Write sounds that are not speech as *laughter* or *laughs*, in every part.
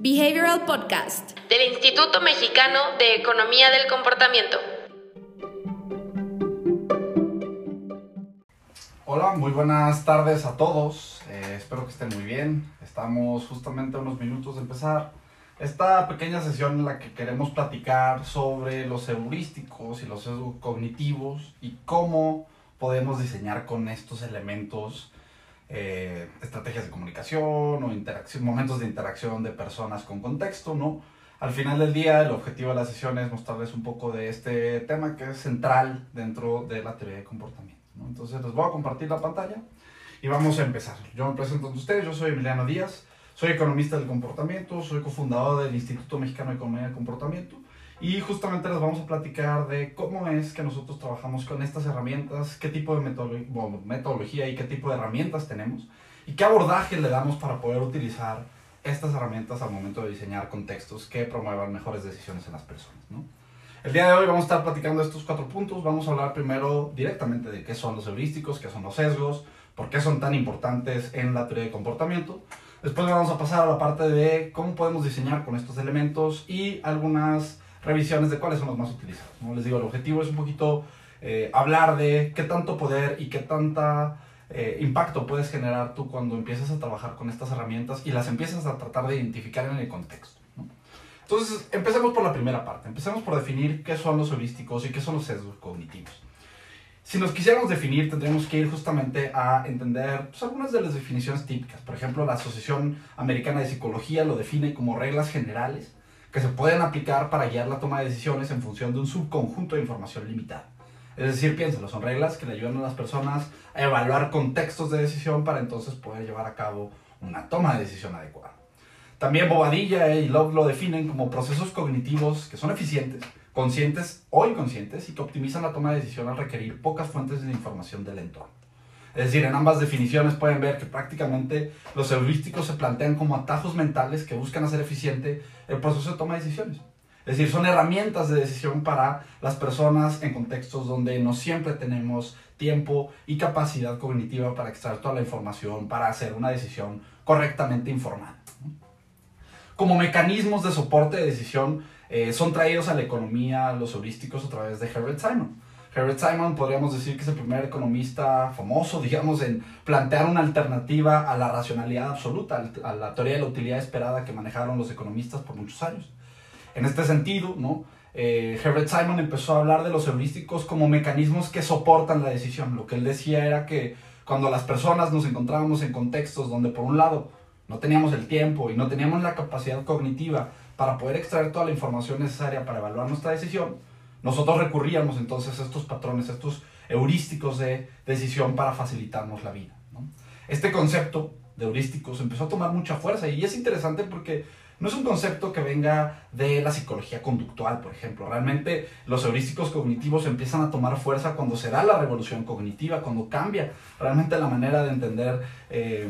Behavioral Podcast del Instituto Mexicano de Economía del Comportamiento. Hola, muy buenas tardes a todos. Eh, espero que estén muy bien. Estamos justamente a unos minutos de empezar esta pequeña sesión en la que queremos platicar sobre los heurísticos y los sesgos cognitivos y cómo podemos diseñar con estos elementos eh, estrategias de comunicación o momentos de interacción de personas con contexto, ¿no? Al final del día, el objetivo de la sesión es mostrarles un poco de este tema que es central dentro de la teoría de comportamiento. ¿no? Entonces, les voy a compartir la pantalla y vamos a empezar. Yo me presento a ustedes, yo soy Emiliano Díaz, soy economista del comportamiento, soy cofundador del Instituto Mexicano de Economía del Comportamiento y justamente les vamos a platicar de cómo es que nosotros trabajamos con estas herramientas, qué tipo de metodología y qué tipo de herramientas tenemos y qué abordaje le damos para poder utilizar estas herramientas al momento de diseñar contextos que promuevan mejores decisiones en las personas. ¿no? El día de hoy vamos a estar platicando estos cuatro puntos. Vamos a hablar primero directamente de qué son los heurísticos, qué son los sesgos, por qué son tan importantes en la teoría de comportamiento. Después vamos a pasar a la parte de cómo podemos diseñar con estos elementos y algunas revisiones de cuáles son los más utilizados. ¿no? Les digo, el objetivo es un poquito eh, hablar de qué tanto poder y qué tanta eh, impacto puedes generar tú cuando empiezas a trabajar con estas herramientas y las empiezas a tratar de identificar en el contexto. ¿no? Entonces, empecemos por la primera parte. Empecemos por definir qué son los heurísticos y qué son los sesgos cognitivos. Si nos quisiéramos definir, tendríamos que ir justamente a entender pues, algunas de las definiciones típicas. Por ejemplo, la Asociación Americana de Psicología lo define como reglas generales que se pueden aplicar para guiar la toma de decisiones en función de un subconjunto de información limitada. Es decir, piénselo, son reglas que le ayudan a las personas a evaluar contextos de decisión para entonces poder llevar a cabo una toma de decisión adecuada. También Bobadilla y Love lo definen como procesos cognitivos que son eficientes, conscientes o inconscientes y que optimizan la toma de decisión al requerir pocas fuentes de información del entorno. Es decir, en ambas definiciones pueden ver que prácticamente los heurísticos se plantean como atajos mentales que buscan hacer eficiente el proceso de toma de decisiones. Es decir, son herramientas de decisión para las personas en contextos donde no siempre tenemos tiempo y capacidad cognitiva para extraer toda la información, para hacer una decisión correctamente informada. Como mecanismos de soporte de decisión eh, son traídos a la economía los heurísticos a través de Herbert Simon. Herbert Simon podríamos decir que es el primer economista famoso, digamos, en plantear una alternativa a la racionalidad absoluta, a la teoría de la utilidad esperada que manejaron los economistas por muchos años. En este sentido, ¿no? Eh, Herbert Simon empezó a hablar de los heurísticos como mecanismos que soportan la decisión. Lo que él decía era que cuando las personas nos encontrábamos en contextos donde por un lado no teníamos el tiempo y no teníamos la capacidad cognitiva para poder extraer toda la información necesaria para evaluar nuestra decisión, nosotros recurríamos entonces a estos patrones, a estos heurísticos de decisión para facilitarnos la vida. Este concepto de heurísticos empezó a tomar mucha fuerza y es interesante porque no es un concepto que venga de la psicología conductual, por ejemplo. Realmente los heurísticos cognitivos empiezan a tomar fuerza cuando se da la revolución cognitiva, cuando cambia realmente la manera de entender eh,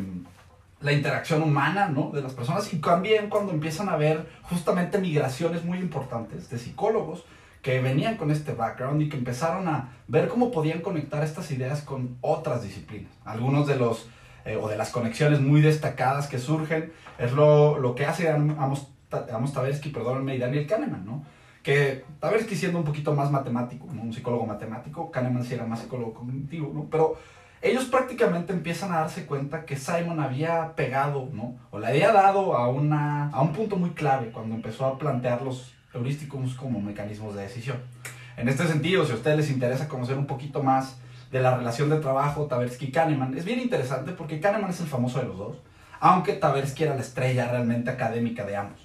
la interacción humana ¿no? de las personas y también cuando empiezan a haber justamente migraciones muy importantes de psicólogos que venían con este background y que empezaron a ver cómo podían conectar estas ideas con otras disciplinas. Algunos de los, eh, o de las conexiones muy destacadas que surgen, es lo, lo que hace Amos, Amos Tversky, perdónenme, y Daniel Kahneman, ¿no? Que Tversky siendo un poquito más matemático, ¿no? un psicólogo matemático, Kahneman sí era más psicólogo cognitivo, ¿no? Pero ellos prácticamente empiezan a darse cuenta que Simon había pegado, ¿no? O le había dado a, una, a un punto muy clave cuando empezó a plantear los heurísticos como mecanismos de decisión. En este sentido, si a ustedes les interesa conocer un poquito más de la relación de trabajo Tversky-Kahneman, es bien interesante porque Kahneman es el famoso de los dos, aunque Tversky era la estrella realmente académica de ambos.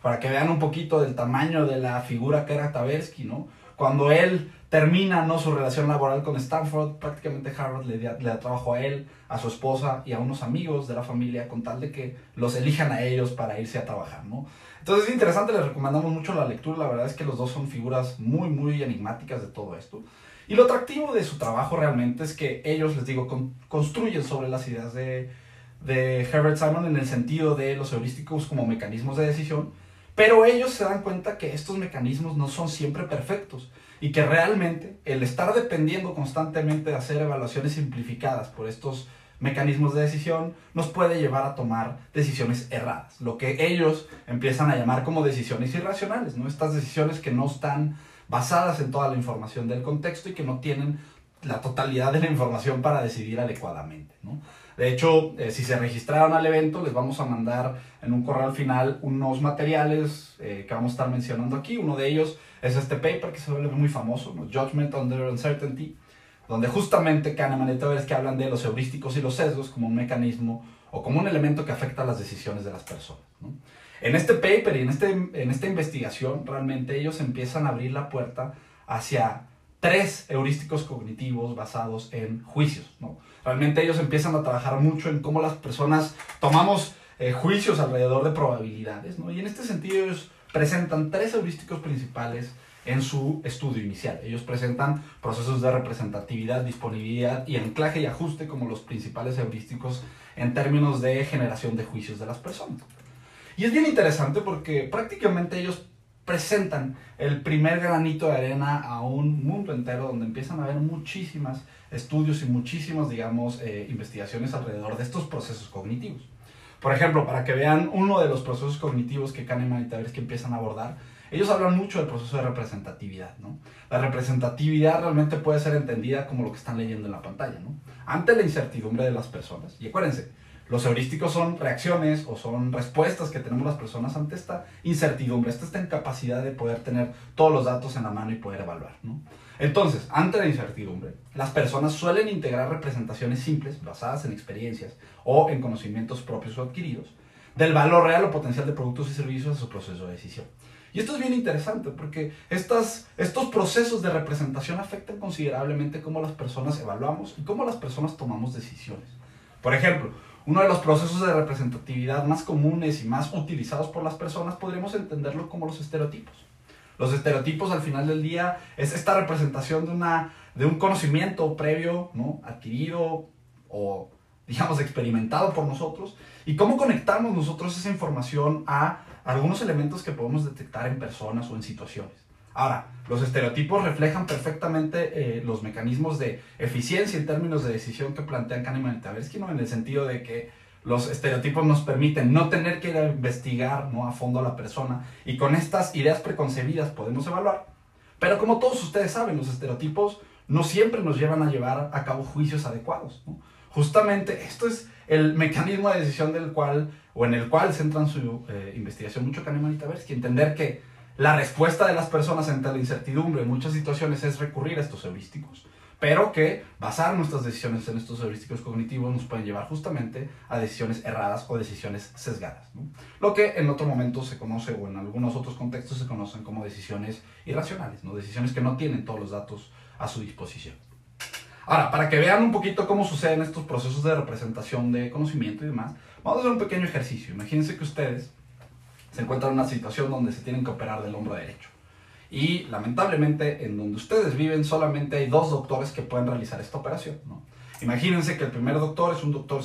Para que vean un poquito del tamaño de la figura que era Tversky, ¿no? Cuando él termina ¿no? su relación laboral con Stanford, prácticamente Harvard le, da trabajo a él, a su esposa y a unos amigos de la familia con tal de que los elijan a ellos para irse a trabajar, ¿no? Entonces es interesante, les recomendamos mucho la lectura, la verdad es que los dos son figuras muy, muy enigmáticas de todo esto. Y lo atractivo de su trabajo realmente es que ellos, les digo, construyen sobre las ideas de, de Herbert Simon en el sentido de los heurísticos como mecanismos de decisión, pero ellos se dan cuenta que estos mecanismos no son siempre perfectos y que realmente el estar dependiendo constantemente de hacer evaluaciones simplificadas por estos mecanismos de decisión nos puede llevar a tomar decisiones erradas, lo que ellos empiezan a llamar como decisiones irracionales, ¿no? Estas decisiones que no están basadas en toda la información del contexto y que no tienen la totalidad de la información para decidir adecuadamente, ¿no? De hecho, eh, si se registraron al evento, les vamos a mandar en un correo al final unos materiales eh, que vamos a estar mencionando aquí. Uno de ellos es este paper que se vuelve muy famoso, ¿no? Judgment Under Uncertainty, donde justamente Kahneman y que hablan de los heurísticos y los sesgos como un mecanismo o como un elemento que afecta las decisiones de las personas. ¿no? En este paper y en, este, en esta investigación, realmente ellos empiezan a abrir la puerta hacia tres heurísticos cognitivos basados en juicios. ¿no? Realmente ellos empiezan a trabajar mucho en cómo las personas tomamos eh, juicios alrededor de probabilidades. ¿no? Y en este sentido ellos presentan tres heurísticos principales en su estudio inicial. Ellos presentan procesos de representatividad, disponibilidad y anclaje y ajuste como los principales heurísticos en términos de generación de juicios de las personas. Y es bien interesante porque prácticamente ellos presentan el primer granito de arena a un mundo entero donde empiezan a haber muchísimos estudios y muchísimas, digamos, eh, investigaciones alrededor de estos procesos cognitivos. Por ejemplo, para que vean uno de los procesos cognitivos que Kahneman y Tversky empiezan a abordar, ellos hablan mucho del proceso de representatividad, ¿no? La representatividad realmente puede ser entendida como lo que están leyendo en la pantalla, ¿no? Ante la incertidumbre de las personas. Y acuérdense, los heurísticos son reacciones o son respuestas que tenemos las personas ante esta incertidumbre, esta, esta incapacidad de poder tener todos los datos en la mano y poder evaluar, ¿no? Entonces, ante la incertidumbre, las personas suelen integrar representaciones simples basadas en experiencias o en conocimientos propios o adquiridos del valor real o potencial de productos y servicios a su proceso de decisión. Y esto es bien interesante porque estas, estos procesos de representación afectan considerablemente cómo las personas evaluamos y cómo las personas tomamos decisiones. Por ejemplo, uno de los procesos de representatividad más comunes y más utilizados por las personas podríamos entenderlo como los estereotipos. Los estereotipos al final del día es esta representación de, una, de un conocimiento previo, ¿no? adquirido o digamos experimentado por nosotros y cómo conectamos nosotros esa información a algunos elementos que podemos detectar en personas o en situaciones. Ahora, los estereotipos reflejan perfectamente eh, los mecanismos de eficiencia en términos de decisión que plantean Kahneman y Tversky, ¿no? en el sentido de que los estereotipos nos permiten no tener que investigar ¿no? a fondo a la persona y con estas ideas preconcebidas podemos evaluar. Pero como todos ustedes saben, los estereotipos no siempre nos llevan a llevar a cabo juicios adecuados. Justamente esto es el mecanismo de decisión del cual, o en el cual centran su eh, investigación mucho Kahneman y Tversky, entender que la respuesta de las personas ante la incertidumbre en muchas situaciones es recurrir a estos heurísticos, pero que basar nuestras decisiones en estos heurísticos cognitivos nos pueden llevar justamente a decisiones erradas o decisiones sesgadas, lo que en otro momento se conoce o en algunos otros contextos se conocen como decisiones irracionales, ¿no? decisiones que no tienen todos los datos a su disposición. Ahora, para que vean un poquito cómo suceden estos procesos de representación de conocimiento y demás, vamos a hacer un pequeño ejercicio. Imagínense que ustedes se encuentran en una situación donde se tienen que operar del hombro derecho. Y lamentablemente en donde ustedes viven solamente hay dos doctores que pueden realizar esta operación. ¿no? Imagínense que el primer doctor es un doctor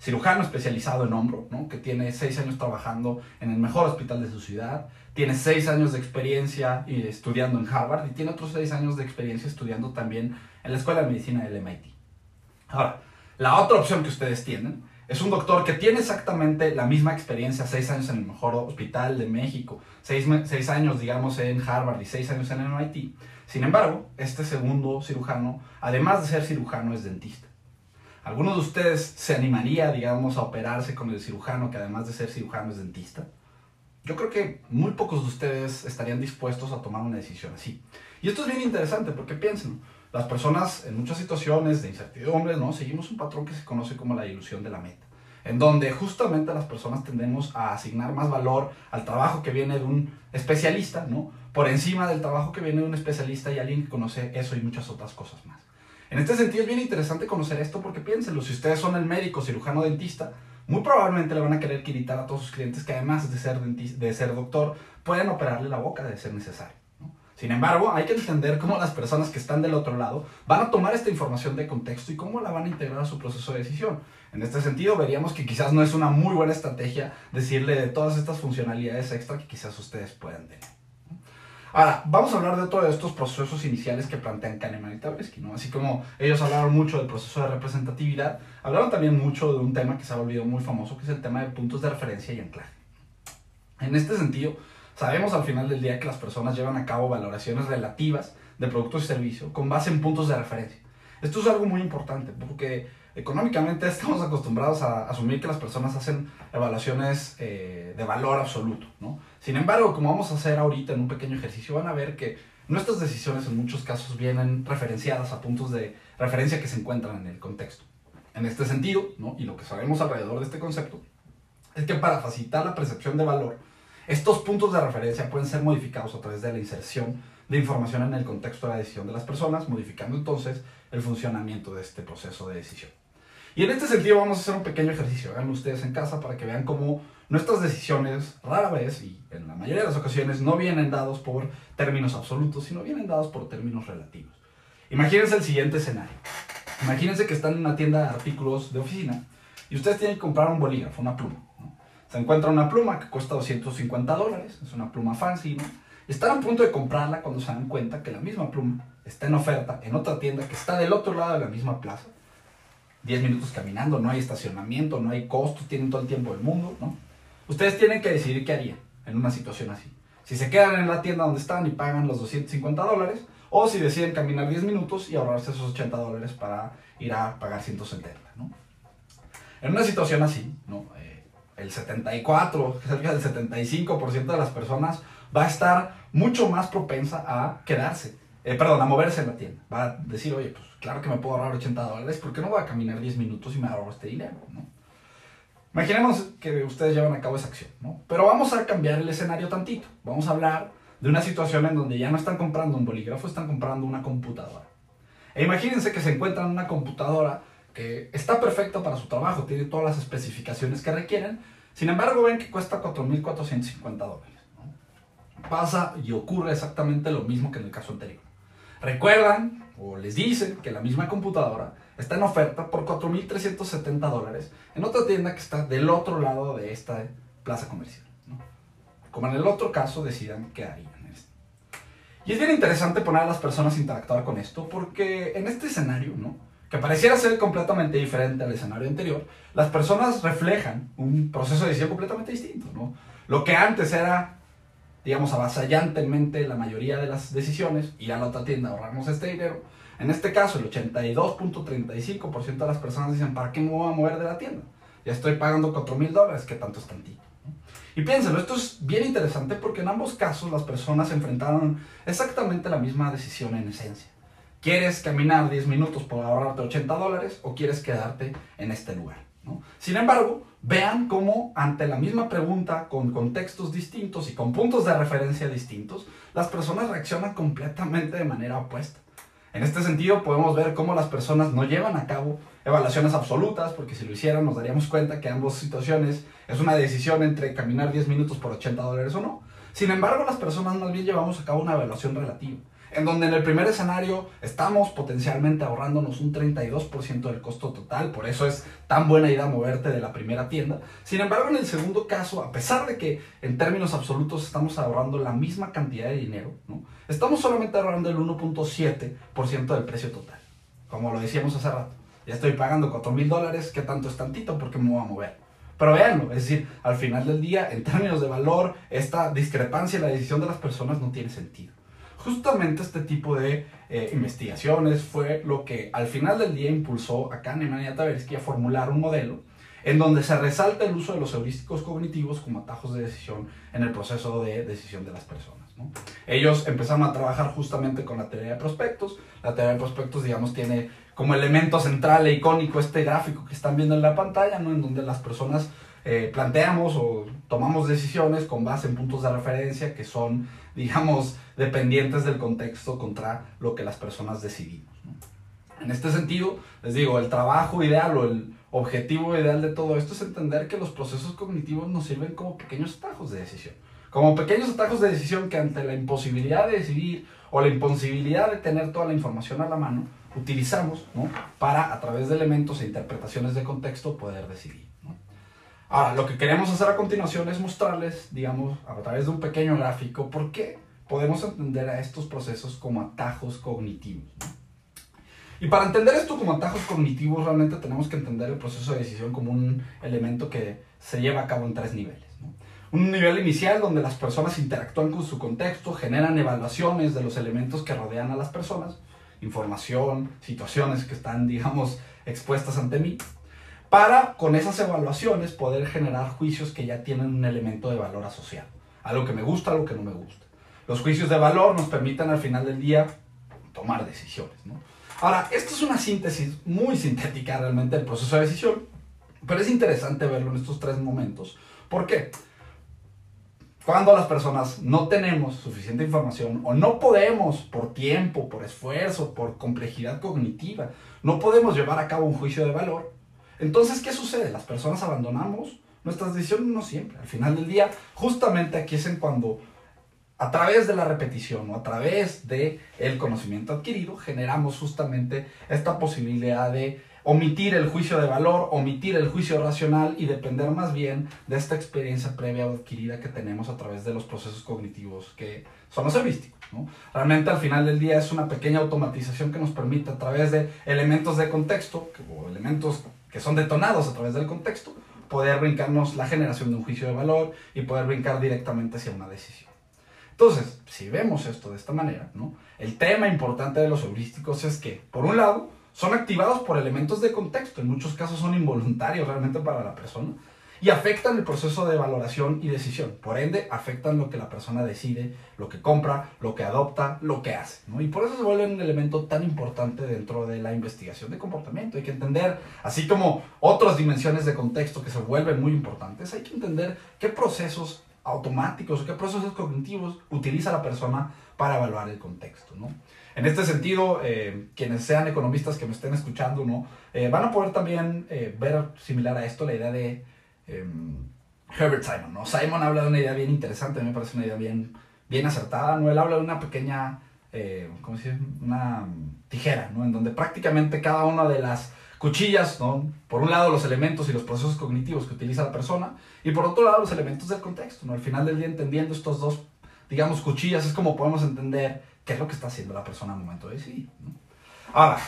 cirujano especializado en hombro, ¿no? que tiene seis años trabajando en el mejor hospital de su ciudad, tiene seis años de experiencia estudiando en Harvard y tiene otros seis años de experiencia estudiando también en la Escuela de Medicina del MIT. Ahora, la otra opción que ustedes tienen es un doctor que tiene exactamente la misma experiencia, seis años en el mejor hospital de México, seis, seis años, digamos, en Harvard y seis años en el MIT. Sin embargo, este segundo cirujano, además de ser cirujano, es dentista. ¿Alguno de ustedes se animaría, digamos, a operarse con el cirujano que además de ser cirujano es dentista? Yo creo que muy pocos de ustedes estarían dispuestos a tomar una decisión así. Y esto es bien interesante porque piensen, las personas en muchas situaciones de incertidumbre, ¿no? Seguimos un patrón que se conoce como la ilusión de la meta, en donde justamente las personas tendemos a asignar más valor al trabajo que viene de un especialista, ¿no? Por encima del trabajo que viene de un especialista y alguien que conoce eso y muchas otras cosas más. En este sentido es bien interesante conocer esto porque piénsenlo, si ustedes son el médico, cirujano, dentista, muy probablemente le van a querer quitar a todos sus clientes que además de ser, de ser doctor, pueden operarle la boca de ser necesario. Sin embargo, hay que entender cómo las personas que están del otro lado van a tomar esta información de contexto y cómo la van a integrar a su proceso de decisión. En este sentido, veríamos que quizás no es una muy buena estrategia decirle de todas estas funcionalidades extra que quizás ustedes puedan tener. Ahora, vamos a hablar de otro de estos procesos iniciales que plantean Kahneman y Tversky, ¿no? Así como ellos hablaron mucho del proceso de representatividad, hablaron también mucho de un tema que se ha volvido muy famoso, que es el tema de puntos de referencia y anclaje. En este sentido, sabemos al final del día que las personas llevan a cabo valoraciones relativas de productos y servicios con base en puntos de referencia. Esto es algo muy importante porque económicamente *laughs* estamos acostumbrados a asumir que las personas hacen evaluaciones eh, de valor absoluto, ¿no? Sin embargo, como vamos a hacer ahorita en un pequeño ejercicio, van a ver que nuestras decisiones en muchos casos vienen referenciadas a puntos de referencia que se encuentran en el contexto. En este sentido, ¿no? y lo que sabemos alrededor de este concepto, es que para facilitar la percepción de valor, estos puntos de referencia pueden ser modificados a través de la inserción de información en el contexto de la decisión de las personas, modificando entonces el funcionamiento de este proceso de decisión. Y en este sentido vamos a hacer un pequeño ejercicio, háganlo ustedes en casa para que vean cómo nuestras decisiones rara vez y en la mayoría de las ocasiones no vienen dados por términos absolutos, sino vienen dados por términos relativos. Imagínense el siguiente escenario. Imagínense que están en una tienda de artículos de oficina y ustedes tienen que comprar un bolígrafo, una pluma. Se encuentra una pluma que cuesta 250 dólares, es una pluma fancy, ¿no? Están a punto de comprarla cuando se dan cuenta que la misma pluma está en oferta en otra tienda que está del otro lado de la misma plaza 10 minutos caminando, no hay estacionamiento, no hay costos, tienen todo el tiempo del mundo, ¿no? Ustedes tienen que decidir qué harían en una situación así. Si se quedan en la tienda donde están y pagan los 250 dólares, o si deciden caminar 10 minutos y ahorrarse esos 80 dólares para ir a pagar 170, ¿no? En una situación así, ¿no? El 74, cerca del 75% de las personas va a estar mucho más propensa a quedarse, eh, perdón, a moverse en la tienda. Va a decir, oye, pues claro que me puedo ahorrar 80 dólares, ¿por qué no voy a caminar 10 minutos y me ahorro este dinero? ¿no? Imaginemos que ustedes llevan a cabo esa acción, ¿no? Pero vamos a cambiar el escenario tantito. Vamos a hablar de una situación en donde ya no están comprando un bolígrafo, están comprando una computadora. E imagínense que se encuentran una computadora que está perfecta para su trabajo, tiene todas las especificaciones que requieren, sin embargo ven que cuesta 4.450 dólares. Pasa y ocurre exactamente lo mismo que en el caso anterior. Recuerdan o les dicen que la misma computadora está en oferta por 4.370 dólares en otra tienda que está del otro lado de esta plaza comercial. Como en el otro caso decidan qué harían. Y es bien interesante poner a las personas a interactuar con esto porque en este escenario, ¿no? Que pareciera ser completamente diferente al escenario anterior, las personas reflejan un proceso de decisión completamente distinto. ¿no? Lo que antes era digamos, avasallantemente la mayoría de las decisiones, ir a la otra tienda, ahorramos este dinero. En este caso, el 82.35% de las personas dicen, ¿para qué me voy a mover de la tienda? Ya estoy pagando 4 mil dólares, que tanto es tantito. Y piénsenlo, esto es bien interesante porque en ambos casos las personas enfrentaron exactamente la misma decisión en esencia. ¿Quieres caminar 10 minutos por ahorrarte 80 dólares o quieres quedarte en este lugar? Sin embargo, vean cómo ante la misma pregunta, con contextos distintos y con puntos de referencia distintos, las personas reaccionan completamente de manera opuesta. En este sentido, podemos ver cómo las personas no llevan a cabo evaluaciones absolutas, porque si lo hicieran nos daríamos cuenta que ambas situaciones es una decisión entre caminar 10 minutos por 80 dólares o no. Sin embargo, las personas más bien llevamos a cabo una evaluación relativa en donde en el primer escenario estamos potencialmente ahorrándonos un 32% del costo total, por eso es tan buena idea moverte de la primera tienda. Sin embargo, en el segundo caso, a pesar de que en términos absolutos estamos ahorrando la misma cantidad de dinero, estamos solamente ahorrando el 1.7% del precio total, como lo decíamos hace rato. Ya estoy pagando 4 mil dólares, ¿qué tanto es tantito? porque me voy a mover? Pero véanlo, es decir, al final del día, en términos de valor, esta discrepancia en la decisión de las personas no tiene sentido. Justamente este tipo de eh, investigaciones fue lo que al final del día impulsó a Kahneman y a Tversky a formular un modelo en donde se resalta el uso de los heurísticos cognitivos como atajos de decisión en el proceso de decisión de las personas. Ellos empezaron a trabajar justamente con la teoría de prospectos. La teoría de prospectos, digamos, tiene como elemento central e icónico este gráfico que están viendo en la pantalla, ¿no? en donde las personas eh, planteamos o tomamos decisiones con base en puntos de referencia que son, digamos, dependientes del contexto contra lo que las personas decidimos. En este sentido, les digo, el trabajo ideal o el objetivo ideal de todo esto es entender que los procesos cognitivos nos sirven como pequeños atajos de decisión. Como pequeños atajos de decisión que ante la imposibilidad de decidir o la imposibilidad de tener toda la información a la mano, utilizamos para, a través de elementos e interpretaciones de contexto, poder decidir. Ahora, lo que queremos hacer a continuación es mostrarles, digamos, a través de un pequeño gráfico, por qué podemos entender a estos procesos como atajos cognitivos. Y para entender esto como atajos cognitivos, realmente tenemos que entender el proceso de decisión como un elemento que se lleva a cabo en tres niveles. Un nivel inicial donde las personas interactúan con su contexto, generan evaluaciones de los elementos que rodean a las personas, información, situaciones que están, digamos, expuestas ante mí, para con esas evaluaciones poder generar juicios que ya tienen un elemento de valor asociado, algo que me gusta, algo que no me gusta. Los juicios de valor nos permiten al final del día tomar decisiones. Ahora, esto es una síntesis muy sintética realmente del proceso de decisión, pero es interesante verlo en estos tres momentos. ¿Por qué? Cuando las personas no tenemos suficiente información o no podemos por tiempo, por esfuerzo, por complejidad cognitiva, no podemos llevar a cabo un juicio de valor, entonces ¿qué sucede? Las personas abandonamos nuestras decisiones no siempre. Al final del día, justamente aquí es en cuando a través de la repetición o a través de el conocimiento adquirido generamos justamente esta posibilidad de omitir el juicio de valor, omitir el juicio racional y depender más bien de esta experiencia previa o adquirida que tenemos a través de los procesos cognitivos que son los heurísticos. Realmente al final del día es una pequeña automatización que nos permite a través de elementos de contexto o elementos que son detonados a través del contexto poder brincarnos la generación de un juicio de valor y poder brincar directamente hacia una decisión. Entonces, si vemos esto de esta manera, ¿no? el tema importante de los heurísticos es que, por un lado, son activados por elementos de contexto, en muchos casos son involuntarios realmente para la persona, y afectan el proceso de valoración y decisión. Por ende, afectan lo que la persona decide, lo que compra, lo que adopta, lo que hace. Y por eso se vuelven un elemento tan importante dentro de la investigación de comportamiento. Hay que entender, así como otras dimensiones de contexto que se vuelven muy importantes, hay que entender qué procesos automáticos qué procesos cognitivos utiliza la persona para evaluar el contexto. ¿no? En este sentido, eh, quienes sean economistas que me estén escuchando, ¿no? Eh, van a poder también eh, ver similar a esto la idea de em, Herbert Simon. ¿no? Simon habla de una idea bien interesante, me parece una idea bien, bien acertada. ¿no? Él habla de una pequeña, ¿cómo se dice? Una tijera, ¿no? en donde prácticamente cada una de las cuchillas, ¿no? por un lado los elementos y los procesos cognitivos que utiliza la persona, y por otro lado los elementos del contexto. ¿no? Al final del día, entendiendo estos dos, digamos, cuchillas, es como podemos entender qué es lo que está haciendo la persona al momento de decidir. Ahora,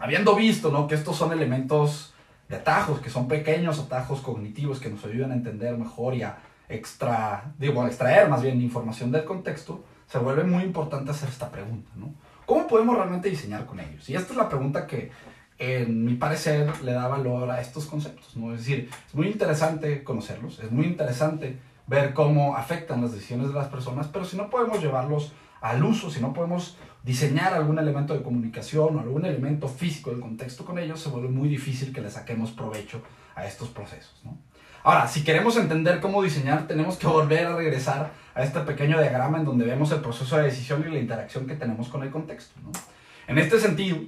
habiendo visto ¿no? que estos son elementos de atajos, que son pequeños atajos cognitivos que nos ayudan a entender mejor y a extra, digo, extraer más bien información del contexto, se vuelve muy importante hacer esta pregunta. ¿no? ¿Cómo podemos realmente diseñar con ellos? Y esta es la pregunta que, en mi parecer, le da valor a estos conceptos. ¿no? Es decir, es muy interesante conocerlos, es muy interesante ver cómo afectan las decisiones de las personas, pero si no podemos llevarlos al uso, si no podemos diseñar algún elemento de comunicación o algún elemento físico del contexto con ellos, se vuelve muy difícil que le saquemos provecho a estos procesos. Ahora, si queremos entender cómo diseñar, tenemos que volver a regresar a este pequeño diagrama en donde vemos el proceso de decisión y la interacción que tenemos con el contexto. En este sentido,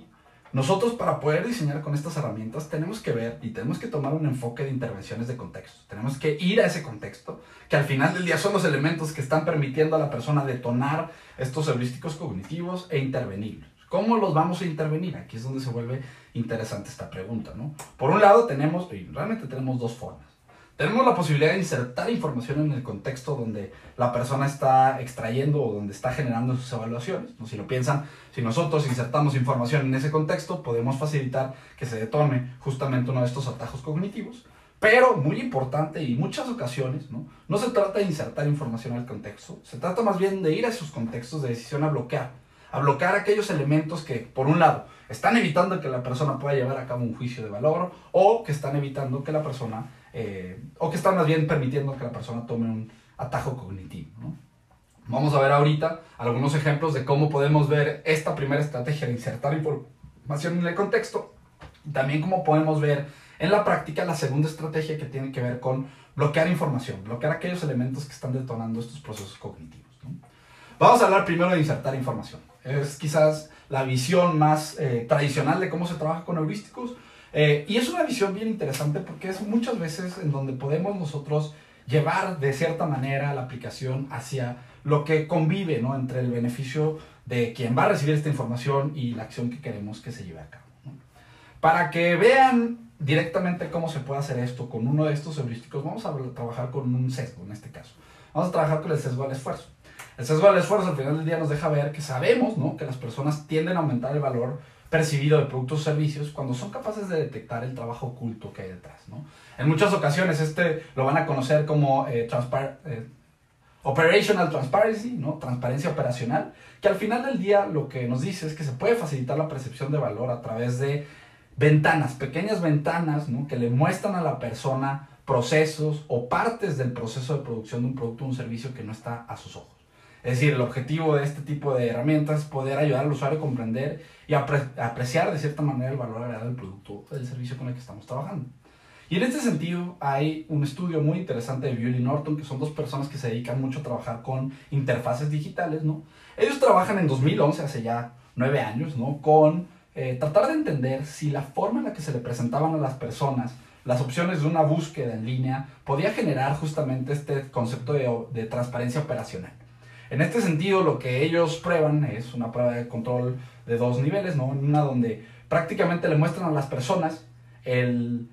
nosotros para poder diseñar con estas herramientas tenemos que ver y tenemos que tomar un enfoque de intervenciones de contexto. Tenemos que ir a ese contexto, que al final del día son los elementos que están permitiendo a la persona detonar estos heurísticos cognitivos e intervenir. ¿Cómo los vamos a intervenir? Aquí es donde se vuelve interesante esta pregunta. ¿no? Por un lado tenemos, y realmente tenemos dos formas. Tenemos la posibilidad de insertar información en el contexto donde la persona está extrayendo o donde está generando sus evaluaciones. Si lo piensan, si nosotros insertamos información en ese contexto, podemos facilitar que se detone justamente uno de estos atajos cognitivos. Pero, muy importante y muchas ocasiones, ¿no? no se trata de insertar información al contexto, se trata más bien de ir a esos contextos de decisión a bloquear, a bloquear aquellos elementos que, por un lado, están evitando que la persona pueda llevar a cabo un juicio de valor o que están evitando que la persona eh, o que están más bien permitiendo que la persona tome un atajo cognitivo. Vamos a ver ahorita algunos ejemplos de cómo podemos ver esta primera estrategia de insertar información en el contexto, también cómo podemos ver en la práctica la segunda estrategia que tiene que ver con bloquear información, bloquear aquellos elementos que están detonando estos procesos cognitivos. Vamos a hablar primero de insertar información. Es quizás la visión más eh, tradicional de cómo se trabaja con heurísticos, eh, y es una visión bien interesante porque es muchas veces en donde podemos nosotros llevar de cierta manera la aplicación hacia lo que convive ¿no? entre el beneficio de quien va a recibir esta información y la acción que queremos que se lleve a cabo. Para que vean directamente cómo se puede hacer esto con uno de estos heurísticos, vamos a trabajar con un sesgo en este caso. Vamos a trabajar con el sesgo al esfuerzo. El sesgo del esfuerzo al final del día nos deja ver que sabemos ¿no? que las personas tienden a aumentar el valor percibido de productos o servicios cuando son capaces de detectar el trabajo oculto que hay detrás. ¿no? En muchas ocasiones este lo van a conocer como eh, eh, operational transparency, ¿no? transparencia operacional, que al final del día lo que nos dice es que se puede facilitar la percepción de valor a través de ventanas, pequeñas ventanas ¿no? que le muestran a la persona procesos o partes del proceso de producción de un producto o un servicio que no está a sus ojos. Es decir, el objetivo de este tipo de herramientas es poder ayudar al usuario a comprender y apreciar de cierta manera el valor agregado del producto o del servicio con el que estamos trabajando. Y en este sentido hay un estudio muy interesante de Bewley Norton, que son dos personas que se dedican mucho a trabajar con interfaces digitales, ¿no? Ellos trabajan en 2011, hace ya nueve años, ¿no? Con eh, tratar de entender si la forma en la que se le presentaban a las personas las opciones de una búsqueda en línea podía generar justamente este concepto de transparencia operacional. En este sentido, lo que ellos prueban es una prueba de control de dos niveles, ¿no? Una donde prácticamente le muestran a las personas el,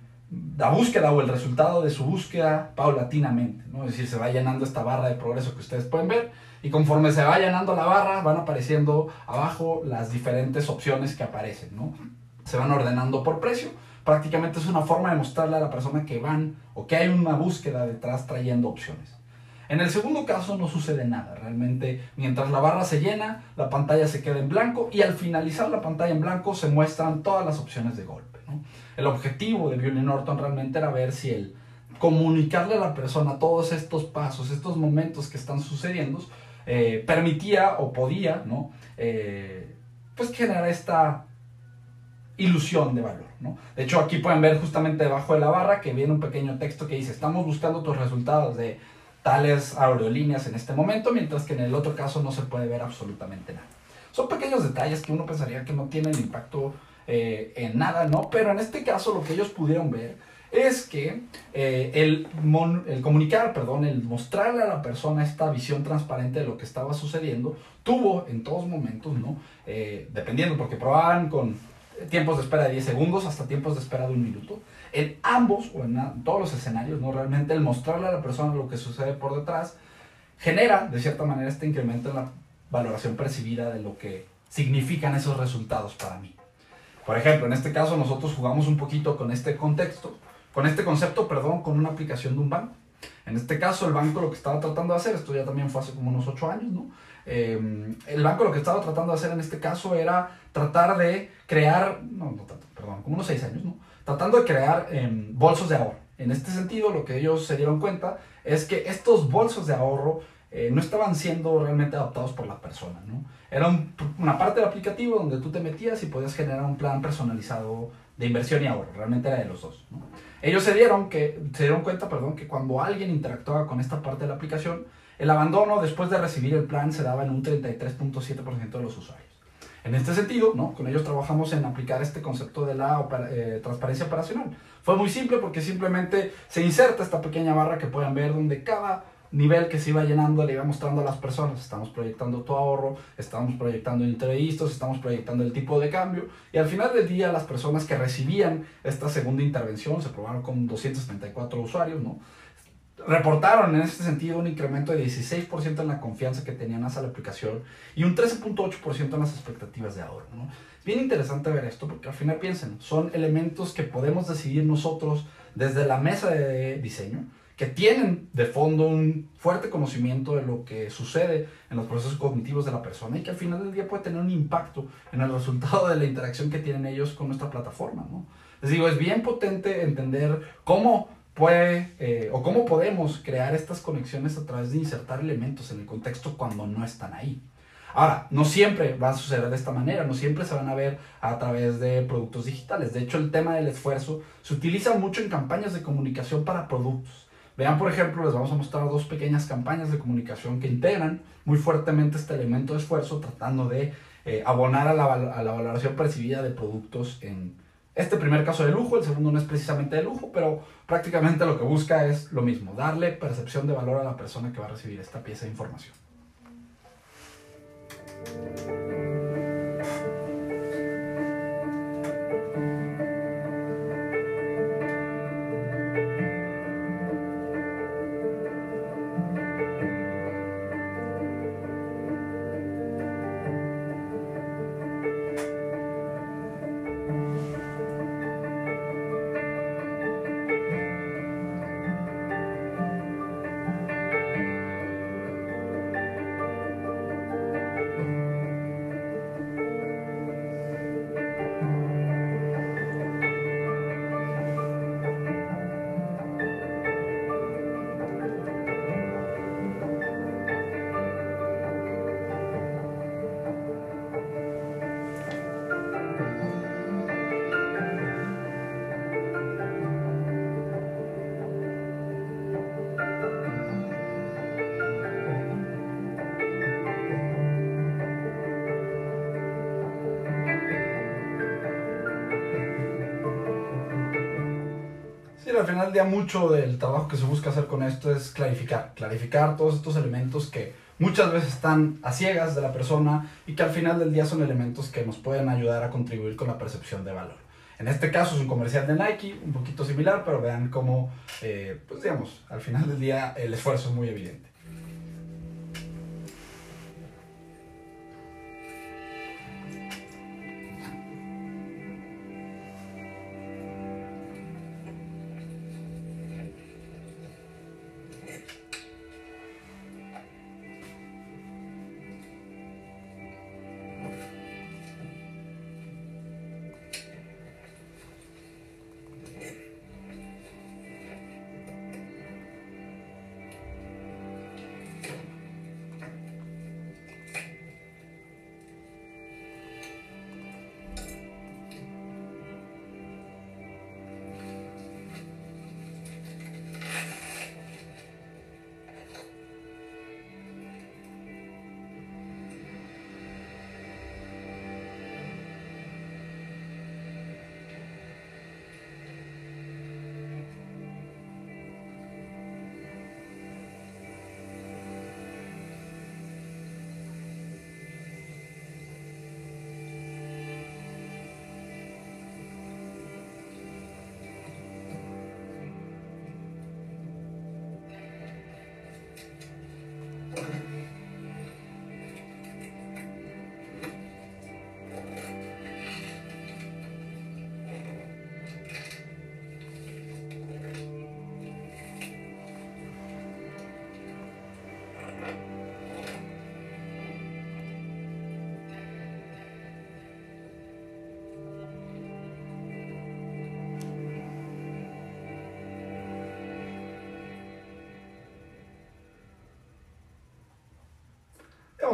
la búsqueda o el resultado de su búsqueda paulatinamente, ¿no? Es decir, se va llenando esta barra de progreso que ustedes pueden ver y conforme se va llenando la barra van apareciendo abajo las diferentes opciones que aparecen, ¿no? Se van ordenando por precio. Prácticamente es una forma de mostrarle a la persona que van o que hay una búsqueda detrás trayendo opciones. En el segundo caso no sucede nada, realmente mientras la barra se llena, la pantalla se queda en blanco y al finalizar la pantalla en blanco se muestran todas las opciones de golpe. El objetivo de Bewley Norton realmente era ver si el comunicarle a la persona todos estos pasos, estos momentos que están sucediendo, eh, permitía o podía ¿no? Eh, pues generar esta ilusión de valor. De hecho, aquí pueden ver justamente debajo de la barra que viene un pequeño texto que dice, estamos buscando tus resultados de tales aerolíneas en este momento, mientras que en el otro caso no se puede ver absolutamente nada. Son pequeños detalles que uno pensaría que no tienen impacto eh, en nada, ¿no? Pero en este caso lo que ellos pudieron ver es que eh, el, comunicar, perdón, el mostrarle a la persona esta visión transparente de lo que estaba sucediendo, tuvo en todos momentos, ¿no? Eh, dependiendo, porque probaban con tiempos de espera de 10 segundos hasta tiempos de espera de un minuto, en ambos o en todos los escenarios, ¿no? Realmente el mostrarle a la persona lo que sucede por detrás genera, de cierta manera, este incremento en la valoración percibida de lo que significan esos resultados para mí. Por ejemplo, en este caso nosotros jugamos un poquito con este contexto, con este concepto, perdón, con una aplicación de un banco. En este caso, el banco lo que estaba tratando de hacer, esto ya también fue hace como unos 8 años, ¿no? Eh, el banco lo que estaba tratando de hacer en este caso era tratar de crear, no, no tanto, perdón, como unos 6 años, ¿no? Tratando de crear em, bolsos de ahorro. En este sentido, lo que ellos se dieron cuenta es que estos bolsos de ahorro eh, no estaban siendo realmente adoptados por la persona. Era una parte del aplicativo donde tú te metías y podías generar un plan personalizado de inversión y ahorro. Realmente era de los dos. Ellos se dieron, que, se dieron cuenta perdón, que cuando alguien interactuaba con esta parte de la aplicación, el abandono después de recibir el plan se daba en un 33.7% de los usuarios. En este sentido, ¿no? con ellos trabajamos en aplicar este concepto de la eh, transparencia operacional. Fue muy simple porque simplemente se inserta esta pequeña barra que pueden ver donde cada nivel que se iba llenando le iba mostrando a las personas, estamos proyectando tu ahorro, estamos proyectando imprevistos, estamos proyectando el tipo de cambio y al final del día las personas que recibían esta segunda intervención, se probaron con 234 usuarios, ¿no? Reportaron en este sentido un incremento de 16% en la confianza que tenían hacia la aplicación y un 13.8% en las expectativas de ahorro. ¿no? Es bien interesante ver esto porque al final piensen, son elementos que podemos decidir nosotros desde la mesa de diseño, que tienen de fondo un fuerte conocimiento de lo que sucede en los procesos cognitivos de la persona y que al final del día puede tener un impacto en el resultado de la interacción que tienen ellos con nuestra plataforma. ¿no? Les digo, es bien potente entender cómo puede eh, o cómo podemos crear estas conexiones a través de insertar elementos en el contexto cuando no están ahí. Ahora, no siempre va a suceder de esta manera, no siempre se van a ver a través de productos digitales. De hecho, el tema del esfuerzo se utiliza mucho en campañas de comunicación para productos. Vean, por ejemplo, les vamos a mostrar dos pequeñas campañas de comunicación que integran muy fuertemente este elemento de esfuerzo, tratando de eh, abonar a la, a la valoración percibida de productos en, este primer caso de lujo, el segundo no es precisamente de lujo, pero prácticamente lo que busca es lo mismo, darle percepción de valor a la persona que va a recibir esta pieza de información. Al final del día mucho del trabajo que se busca hacer con esto es clarificar, clarificar todos estos elementos que muchas veces están a ciegas de la persona y que al final del día son elementos que nos pueden ayudar a contribuir con la percepción de valor. En este caso es un comercial de Nike, un poquito similar, pero vean cómo, eh, pues digamos, al final del día el esfuerzo es muy evidente.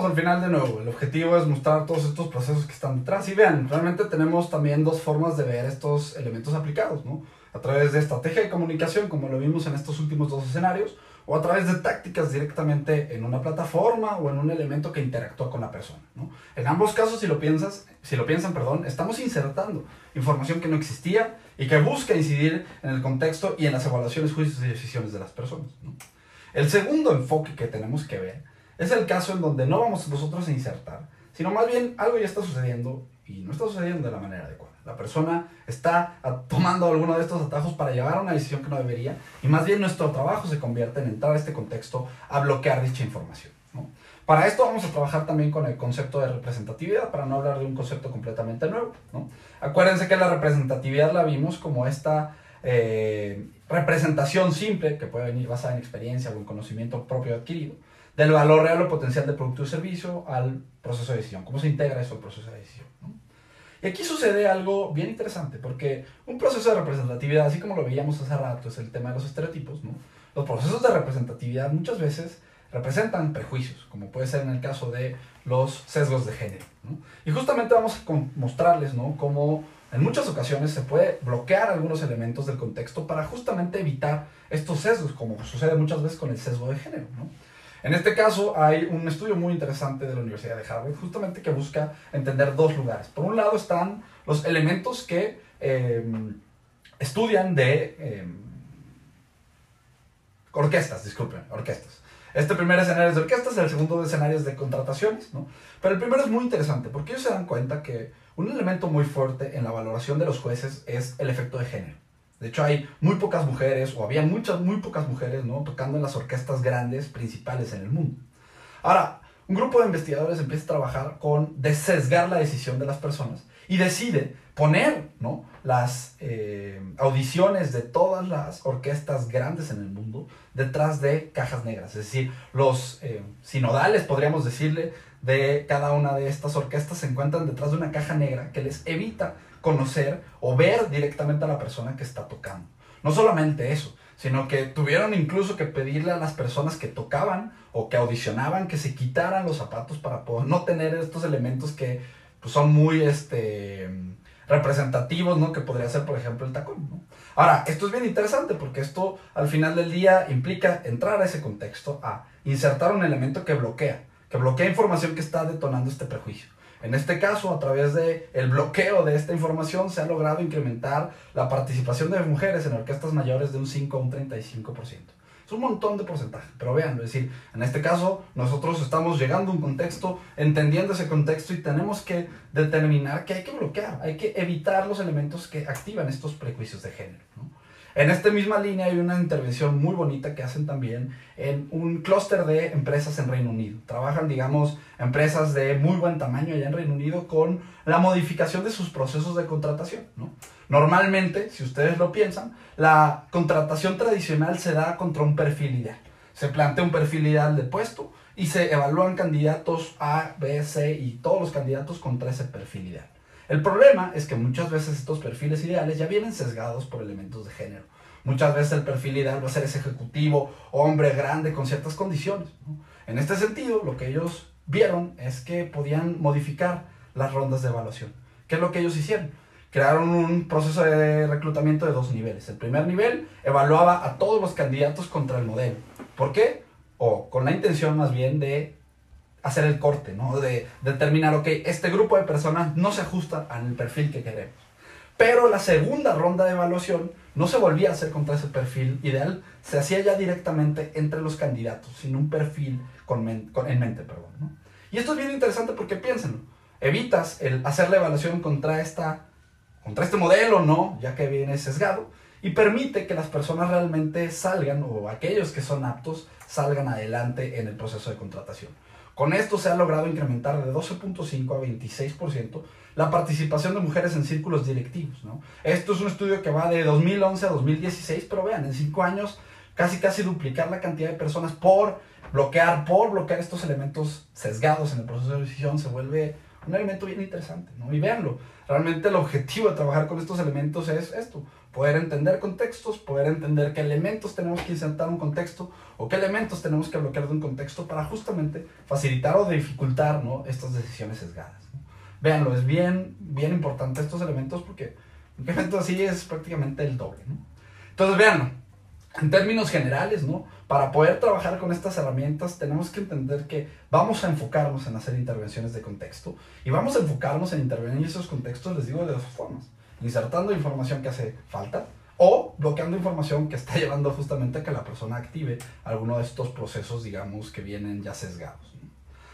Al final de nuevo. El objetivo es mostrar todos estos procesos que están detrás. Y vean, realmente tenemos también dos formas de ver estos elementos aplicados, ¿no? A través de estrategia de comunicación, como lo vimos en estos últimos dos escenarios, o a través de tácticas directamente en una plataforma o en un elemento que interactúa con la persona, ¿no? En ambos casos, si lo piensas, si lo piensan, perdón, estamos insertando información que no existía y que busca incidir en el contexto y en las evaluaciones, juicios y decisiones de las personas, ¿no? El segundo enfoque que tenemos que ver es el caso en donde no vamos nosotros a insertar, sino más bien algo ya está sucediendo y no está sucediendo de la manera adecuada. La persona está tomando alguno de estos atajos para llevar a una decisión que no debería y más bien nuestro trabajo se convierte en entrar a este contexto a bloquear dicha información. Para esto vamos a trabajar también con el concepto de representatividad, para no hablar de un concepto completamente nuevo. Acuérdense que la representatividad la vimos como esta eh, representación simple, que puede venir basada en experiencia o en conocimiento propio adquirido, del valor real o potencial del producto o servicio al proceso de decisión. ¿Cómo se integra eso al proceso de decisión? Y aquí sucede algo bien interesante, porque un proceso de representatividad, así como lo veíamos hace rato, es el tema de los estereotipos, ¿no? Los procesos de representatividad muchas veces representan prejuicios, como puede ser en el caso de los sesgos de género. Y justamente vamos a mostrarles ¿no? cómo en muchas ocasiones se puede bloquear algunos elementos del contexto para justamente evitar estos sesgos, como sucede muchas veces con el sesgo de género. ¿no? En este caso hay un estudio muy interesante de la Universidad de Harvard, justamente que busca entender dos lugares. Por un lado están los elementos que em, estudian de em, orquestas, disculpen, orquestas. Este primer escenario es de orquestas, el segundo de escenarios de contrataciones, ¿no? Pero el primero es muy interesante porque ellos se dan cuenta que un elemento muy fuerte en la valoración de los jueces es el efecto de género. De hecho, hay muy pocas mujeres, o había muchas, muy pocas mujeres, ¿no? Tocando en las orquestas grandes principales en el mundo. Ahora, un grupo de investigadores empieza a trabajar con desesgar la decisión de las personas y decide poner, ¿no? Las eh, audiciones de todas las orquestas grandes en el mundo detrás de cajas negras. Es decir, los eh, sinodales, podríamos decirle, de cada una de estas orquestas se encuentran detrás de una caja negra que les evita conocer o ver directamente a la persona que está tocando. No solamente eso, sino que tuvieron incluso que pedirle a las personas que tocaban o que audicionaban que se quitaran los zapatos para no tener estos elementos que pues, son muy este, representativos, ¿no? Que podría ser, por ejemplo, el tacón, Ahora, esto es bien interesante porque esto al final del día implica entrar a ese contexto, a insertar un elemento que bloquea, que bloquea información que está detonando este prejuicio. En este caso, a través del el bloqueo de esta información, se ha logrado incrementar la participación de mujeres en orquestas mayores de un 5 a un 35%. Es un montón de porcentaje, pero vean, es decir, en este caso nosotros estamos llegando a un contexto, entendiendo ese contexto y tenemos que determinar que hay que bloquear, hay que evitar los elementos que activan estos prejuicios de género. En esta misma línea hay una intervención muy bonita que hacen también en un clúster de empresas en Reino Unido. Trabajan, digamos, empresas de muy buen tamaño allá en Reino Unido con la modificación de sus procesos de contratación. ¿no? Normalmente, si ustedes lo piensan, la contratación tradicional se da contra un perfil ideal. Se plantea un perfil ideal de puesto y se evalúan candidatos A, B, C y todos los candidatos contra ese perfil ideal. El problema es que muchas veces estos perfiles ideales ya vienen sesgados por elementos de género. Muchas veces el perfil ideal va a ser ese ejecutivo, hombre grande con ciertas condiciones. En este sentido, lo que ellos vieron es que podían modificar las rondas de evaluación. ¿Qué es lo que ellos hicieron? Crearon un proceso de reclutamiento de dos niveles. El primer nivel evaluaba a todos los candidatos contra el modelo. ¿Por qué? O con la intención más bien de hacer el corte, ¿no? De determinar, ok, este grupo de personas no se ajusta al perfil que queremos. Pero la segunda ronda de evaluación no se volvía a hacer contra ese perfil ideal, se hacía ya directamente entre los candidatos, sin un perfil con, en mente. Perdón, ¿no? Y esto es bien interesante porque piénsenlo, evitas el hacer la evaluación contra, esta, contra este modelo, ¿no? ya que viene sesgado, y permite que las personas realmente salgan, o aquellos que son aptos, salgan adelante en el proceso de contratación. Con esto se ha logrado incrementar de 12.5 a 26% la participación de mujeres en círculos directivos. ¿no? Esto es un estudio que va de 2011 a 2016, pero vean, en 5 años casi casi duplicar la cantidad de personas por bloquear, por bloquear estos elementos sesgados en el proceso de decisión se vuelve un elemento bien interesante. ¿no? Y véanlo, realmente el objetivo de trabajar con estos elementos es esto, poder entender contextos, poder entender qué elementos tenemos que insertar un contexto o qué elementos tenemos que bloquear de un contexto para justamente facilitar o dificultar ¿no? estas decisiones sesgadas. ¿no? Véanlo, es bien, bien importante estos elementos porque un evento así es prácticamente el doble. ¿no? Entonces, véanlo, en términos generales, ¿no? para poder trabajar con estas herramientas tenemos que entender que vamos a enfocarnos en hacer intervenciones de contexto y vamos a enfocarnos en intervenir en esos contextos, les digo, de dos formas insertando información que hace falta o bloqueando información que está *laughs* llevando justamente a que la persona active alguno de estos procesos, digamos, que vienen ya sesgados.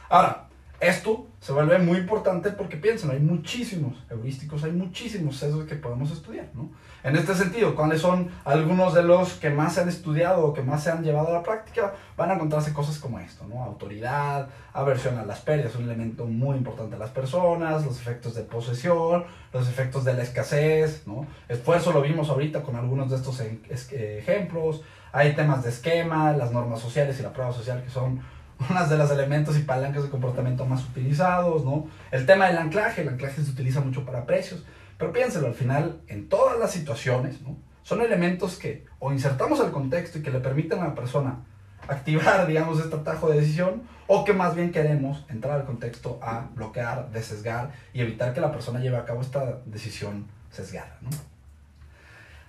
Ahora, esto se vuelve muy importante porque piensen, hay muchísimos heurísticos, hay muchísimos sesgos que podemos estudiar, ¿no? En este sentido, ¿cuáles son algunos de los que más se han estudiado o que más se han llevado a la práctica? Van a encontrarse cosas como esto, ¿no? Autoridad, aversión a las pérdidas, un elemento muy importante de las personas, los efectos de posesión, los efectos de la escasez, ¿no? Esfuerzo lo vimos ahorita con algunos de estos ejemplos. Hay temas de esquema, las normas sociales y la prueba social que son *laughs* unas de los elementos y palancas de comportamiento más utilizados, ¿no? El tema del anclaje, el anclaje se utiliza mucho para precios, pero piénselo, al final, en todas las situaciones, ¿no? Son elementos que o insertamos al contexto y que le permiten a la persona activar, *laughs* digamos, este atajo de decisión, o que más bien queremos entrar al contexto a bloquear, desesgar y evitar que la persona lleve a cabo esta decisión sesgada, ¿no?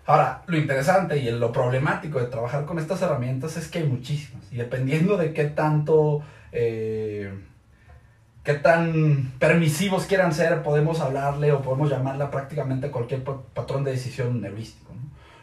Ahora, lo interesante y lo problemático de trabajar con estas herramientas es que hay muchísimas. Y dependiendo de qué tanto, eh, qué tan permisivos quieran ser, podemos hablarle o podemos llamarla prácticamente cualquier patrón de decisión heurístico.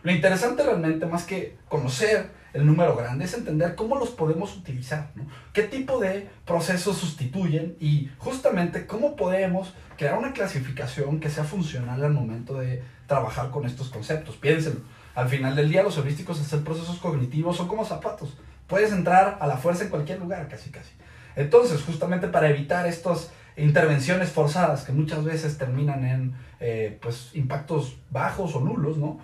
Lo interesante realmente, más que conocer el número grande, es entender cómo los podemos utilizar, qué tipo de procesos sustituyen y justamente cómo podemos crear una clasificación que sea funcional al momento de trabajar con estos conceptos. Piénsenlo, al final del día los heurísticos hacer procesos cognitivos son como zapatos. Puedes entrar a la fuerza en cualquier lugar, casi casi. Entonces, justamente para evitar estas intervenciones forzadas que muchas veces terminan en eh, pues, impactos bajos o nulos, ¿no?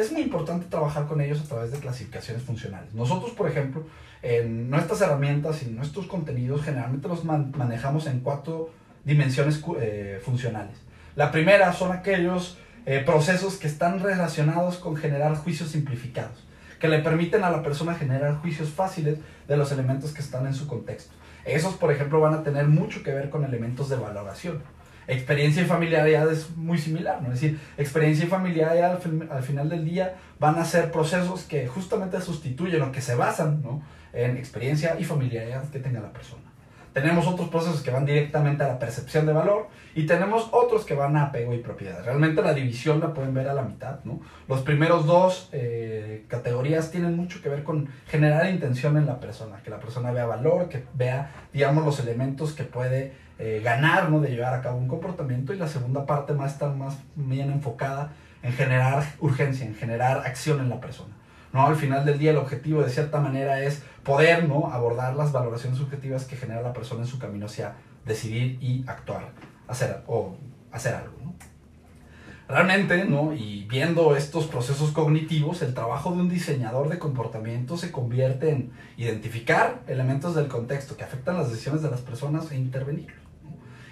Es muy importante trabajar con ellos a través de clasificaciones funcionales. Nosotros, por ejemplo, en nuestras herramientas y nuestros contenidos generalmente los manejamos en cuatro dimensiones eh, funcionales. La primera son aquellos eh, procesos que están relacionados con generar juicios simplificados, que le permiten a la persona generar juicios fáciles de los elementos que están en su contexto. Esos, por ejemplo, van a tener mucho que ver con elementos de valoración experiencia y familiaridad es muy similar, ¿no? Es decir, experiencia y familiaridad al, final del día van a ser procesos que justamente sustituyen o que se basan, ¿no? En experiencia y familiaridad que tenga la persona. Tenemos otros procesos que van directamente a la percepción de valor y tenemos otros que van a apego y propiedad. Realmente la división la pueden ver a la mitad, ¿no? Los primeros dos eh, categorías tienen mucho que ver con generar intención en la persona, que la persona vea valor, que vea, digamos, los elementos que puede eh, ganar, ¿no? De llevar a cabo un comportamiento y la segunda parte más está más bien enfocada en generar urgencia, en generar acción en la persona. ¿no? Al final del día el objetivo de cierta manera es poder ¿no? abordar las valoraciones subjetivas que genera la persona en su camino hacia decidir y actuar, hacer o hacer algo. ¿no? Realmente, ¿no? y viendo estos procesos cognitivos, el trabajo de un diseñador de comportamiento se convierte en identificar elementos del contexto que afectan las decisiones de las personas e intervenir.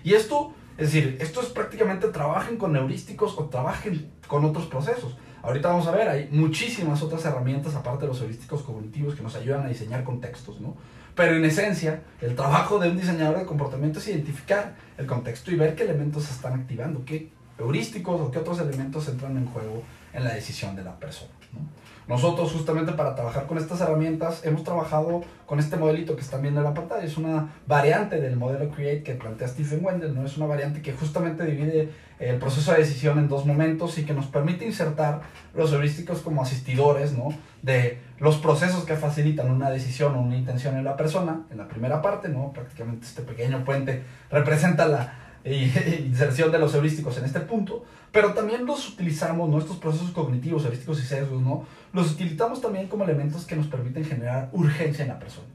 Y esto, es decir, esto es prácticamente trabajen con heurísticos o trabajen con otros procesos. Ahorita vamos a ver, hay muchísimas otras herramientas aparte de los heurísticos cognitivos que nos ayudan a diseñar contextos, ¿no? Pero en esencia, el trabajo de un diseñador de comportamiento es identificar el contexto y ver qué elementos se están activando, qué heurísticos o qué otros elementos entran en juego en la decisión de la persona. ¿no? Nosotros justamente para trabajar con estas herramientas hemos trabajado con este modelito que están viendo en la pantalla. Es una variante del modelo Create que plantea Stephen Wendell. ¿no? Es una variante que justamente divide el proceso de decisión en dos momentos y que nos permite insertar los heurísticos como asistidores ¿no? de los procesos que facilitan una decisión o una intención en la persona. En la primera parte, ¿no? prácticamente este pequeño puente representa la *laughs* inserción de los heurísticos en este punto, pero también los utilizamos, nuestros procesos cognitivos, heurísticos y sesgos, ¿no? Los utilizamos también como elementos que nos permiten generar urgencia en la persona.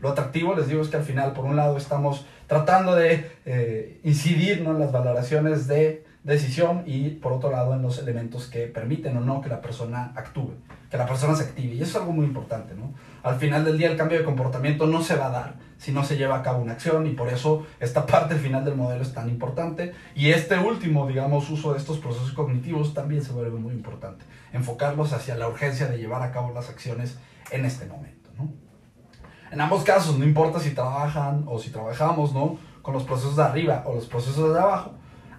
Lo atractivo, les digo, es que al final, por un lado, estamos tratando de eh, incidir ¿no? en las valoraciones de decisión y, por otro lado, en los elementos que permiten o no que la persona actúe, que la persona se active. Y eso es algo muy importante. ¿no? Al final del día, el cambio de comportamiento no se va a dar si no se lleva a cabo una acción y por eso esta *laughs* parte final del modelo es tan importante y este último, digamos, uso de estos procesos cognitivos también se vuelve muy importante, enfocarlos hacia la urgencia de llevar a cabo las acciones en este momento. En ambos casos, no importa si trabajan o si trabajamos, ¿no? Con los procesos de arriba o los procesos de abajo,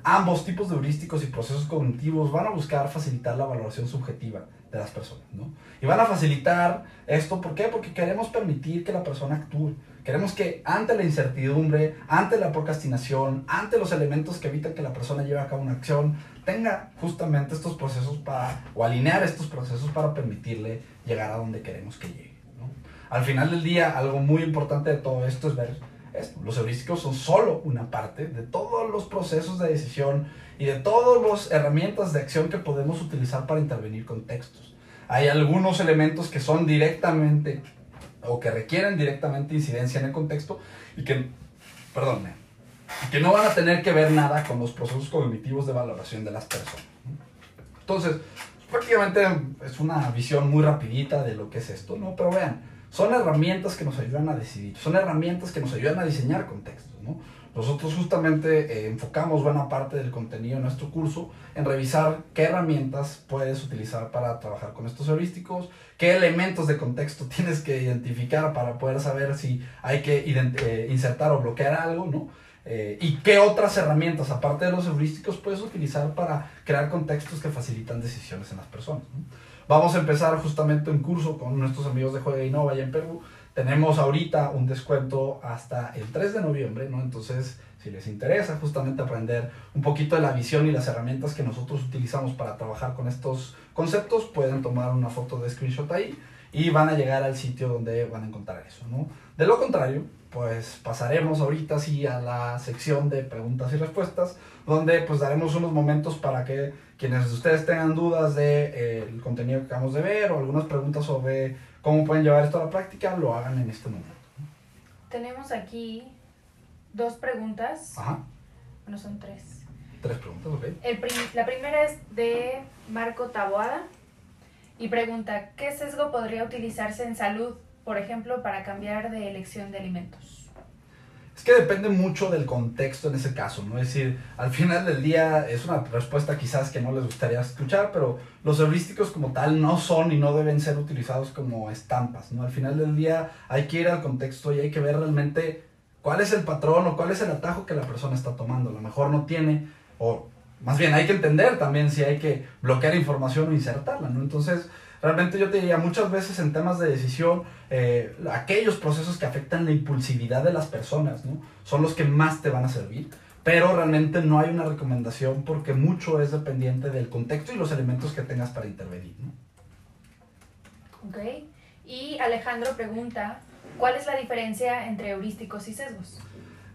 ambos tipos de heurísticos y procesos cognitivos van a buscar facilitar la valoración subjetiva de las personas, ¿no? Y van a facilitar esto, ¿por qué? Porque queremos permitir que la persona actúe. Queremos que ante la incertidumbre, ante la procrastinación, ante los elementos que evitan que la persona lleve a cabo una acción, tenga justamente estos procesos para, o alinear estos procesos para permitirle llegar a donde queremos que llegue. ¿no? Al final del día, algo muy importante de todo esto es ver esto. Los heurísticos son solo una parte de todos los procesos de decisión y de todas las herramientas de acción que podemos utilizar para intervenir con textos. Hay algunos elementos que son directamente o que requieren directamente incidencia en el contexto y que, perdón, que no van a tener que ver nada con los procesos cognitivos de valoración de las personas. Entonces, prácticamente es una visión muy rapidita de lo que es esto, ¿no? Pero vean, son herramientas que nos ayudan a decidir, son herramientas que nos ayudan a diseñar contextos, ¿no? Nosotros justamente eh, enfocamos buena parte del contenido de nuestro curso en revisar qué herramientas puedes utilizar para trabajar con estos heurísticos, qué elementos de contexto *laughs* tienes que identificar para poder saber si hay que eh, insertar o bloquear algo, ¿no? Eh, y qué otras herramientas, aparte de los heurísticos, puedes utilizar para crear contextos que facilitan decisiones en las personas. Vamos a empezar justamente un curso con nuestros amigos de Juega Innova allá en Perú tenemos ahorita un descuento hasta el 3 de noviembre, ¿no? Entonces, si les interesa justamente aprender un poquito de la visión y las herramientas que nosotros utilizamos para trabajar con estos conceptos, pueden tomar una foto de screenshot ahí y van a llegar al sitio donde van a encontrar eso, ¿no? De lo contrario, pues pasaremos ahorita sí a la sección de preguntas y respuestas, donde pues daremos unos momentos para que quienes de ustedes tengan dudas del de, eh, contenido que acabamos de ver o algunas preguntas sobre cómo pueden llevar esto a la práctica, lo hagan en este momento. Tenemos aquí dos preguntas. Ajá. Bueno, son tres. Tres preguntas, ok. El la primera es de Marco Taboada y pregunta, ¿qué sesgo podría utilizarse en salud, por ejemplo, para cambiar de elección de alimentos? Es que depende mucho del contexto en ese caso, ¿no? Es decir, al final del día es una respuesta quizás que no les gustaría escuchar, pero los heurísticos como tal no son y no deben ser utilizados como estampas, ¿no? Al final del día hay que ir al contexto y hay que ver realmente cuál es el patrón o cuál es el atajo que la persona está tomando. A lo mejor no tiene, o más bien hay que entender también si hay que bloquear información o insertarla, ¿no? Entonces, Realmente yo te diría, muchas veces en temas de decisión, eh, aquellos procesos que afectan la impulsividad de las personas, ¿no? Son los que más te van a servir pero realmente no hay una recomendación porque mucho es dependiente del contexto y los elementos que tengas para intervenir. ¿no? Ok. Y Alejandro pregunta, ¿cuál es la diferencia entre heurísticos y sesgos?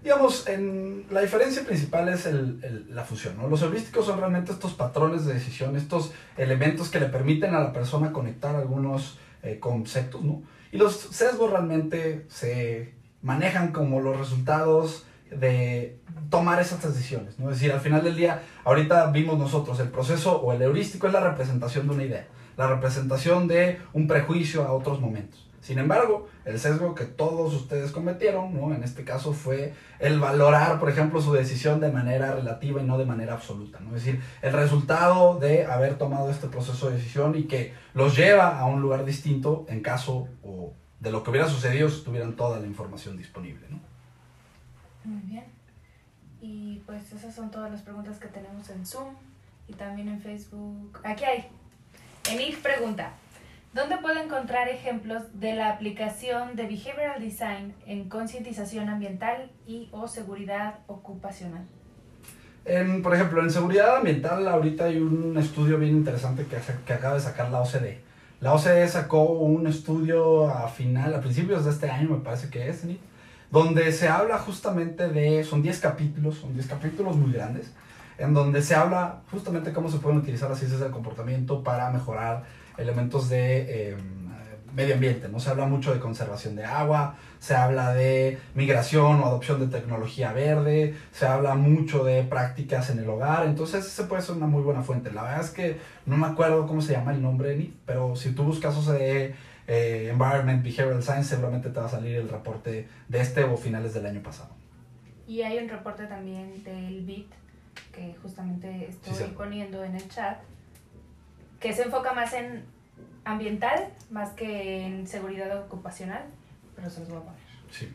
Digamos, en, la diferencia principal es el, la fusión. ¿no? Los heurísticos son realmente estos patrones de decisión, estos elementos que le permiten a la persona conectar algunos eh, conceptos. ¿no? Y los sesgos realmente se manejan como los resultados de tomar esas decisiones. ¿no? Es decir, al final del día, ahorita vimos nosotros el proceso o el heurístico es la representación de una idea, la representación de un prejuicio a otros momentos. Sin embargo, el sesgo que todos ustedes cometieron, ¿no? en este caso fue el valorar, por ejemplo, su decisión de manera relativa y no de manera absoluta. ¿no? Es decir, el resultado de haber tomado este proceso de decisión y que los lleva a un lugar distinto en caso o de lo que hubiera sucedido si tuvieran toda la información disponible. ¿no? Muy bien. Y pues esas son todas las preguntas que tenemos en Zoom y también en Facebook. Aquí hay. Enif pregunta, ¿dónde puedo encontrar ejemplos de la aplicación de Behavioral Design en concientización ambiental y o seguridad ocupacional? En, por ejemplo, en seguridad ambiental ahorita hay un estudio bien interesante que, que acaba de sacar la OCDE. La OCDE sacó un estudio a final, a principios de este año me parece que es, ¿sí? donde se habla justamente de, son 10 capítulos, son 10 capítulos muy grandes, en donde se habla justamente cómo se pueden utilizar las ciencias del comportamiento para mejorar elementos de em, medio ambiente, ¿no? Se habla mucho de conservación de agua, se habla de migración o adopción de tecnología verde, se habla mucho de prácticas en el hogar, entonces se puede ser una muy buena fuente. La verdad es que no me acuerdo cómo se llama el nombre, pero si tú buscas de eh, Environment Behavioral Science, seguramente te va a salir el reporte de este o finales del año pasado. Y hay un reporte también del BIT, que justamente estoy poniendo en el chat, que se enfoca más en ambiental, más que en seguridad ocupacional, pero se los voy a poner. Sí.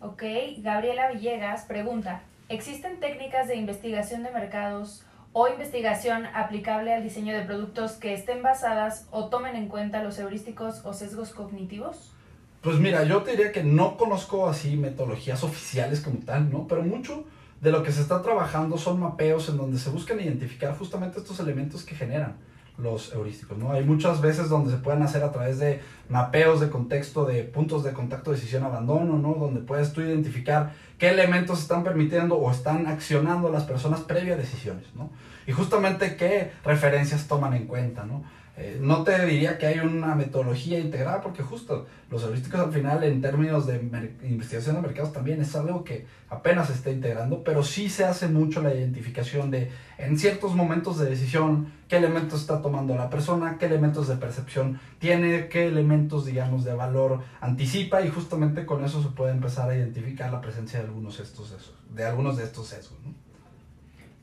Ok, Gabriela Villegas pregunta, ¿existen técnicas de investigación de mercados o investigación aplicable al diseño de productos que estén basadas o tomen en cuenta los heurísticos o sesgos cognitivos? Pues mira, yo te diría que no conozco así metodologías oficiales como tal, ¿no? Pero mucho de lo que se está trabajando son mapeos en donde se buscan identificar justamente estos elementos que generan los heurísticos, ¿no? Hay muchas veces donde se pueden hacer a través de mapeos de contexto, de puntos de contacto, decisión, abandono, ¿no? Donde puedes tú identificar qué elementos están permitiendo o están accionando las personas previa a decisiones, ¿no? Y justamente qué referencias toman en cuenta, ¿no? Eh, no te diría que hay una metodología integrada porque justo los heurísticos al final en términos de investigación de mercados también es algo que apenas se está integrando, pero sí se hace mucho la identificación de en ciertos momentos de decisión qué elementos está tomando la persona, qué elementos de percepción tiene, qué elementos digamos de valor anticipa y justamente con eso se puede empezar a identificar la presencia de algunos de estos sesgos. De algunos de estos sesgos.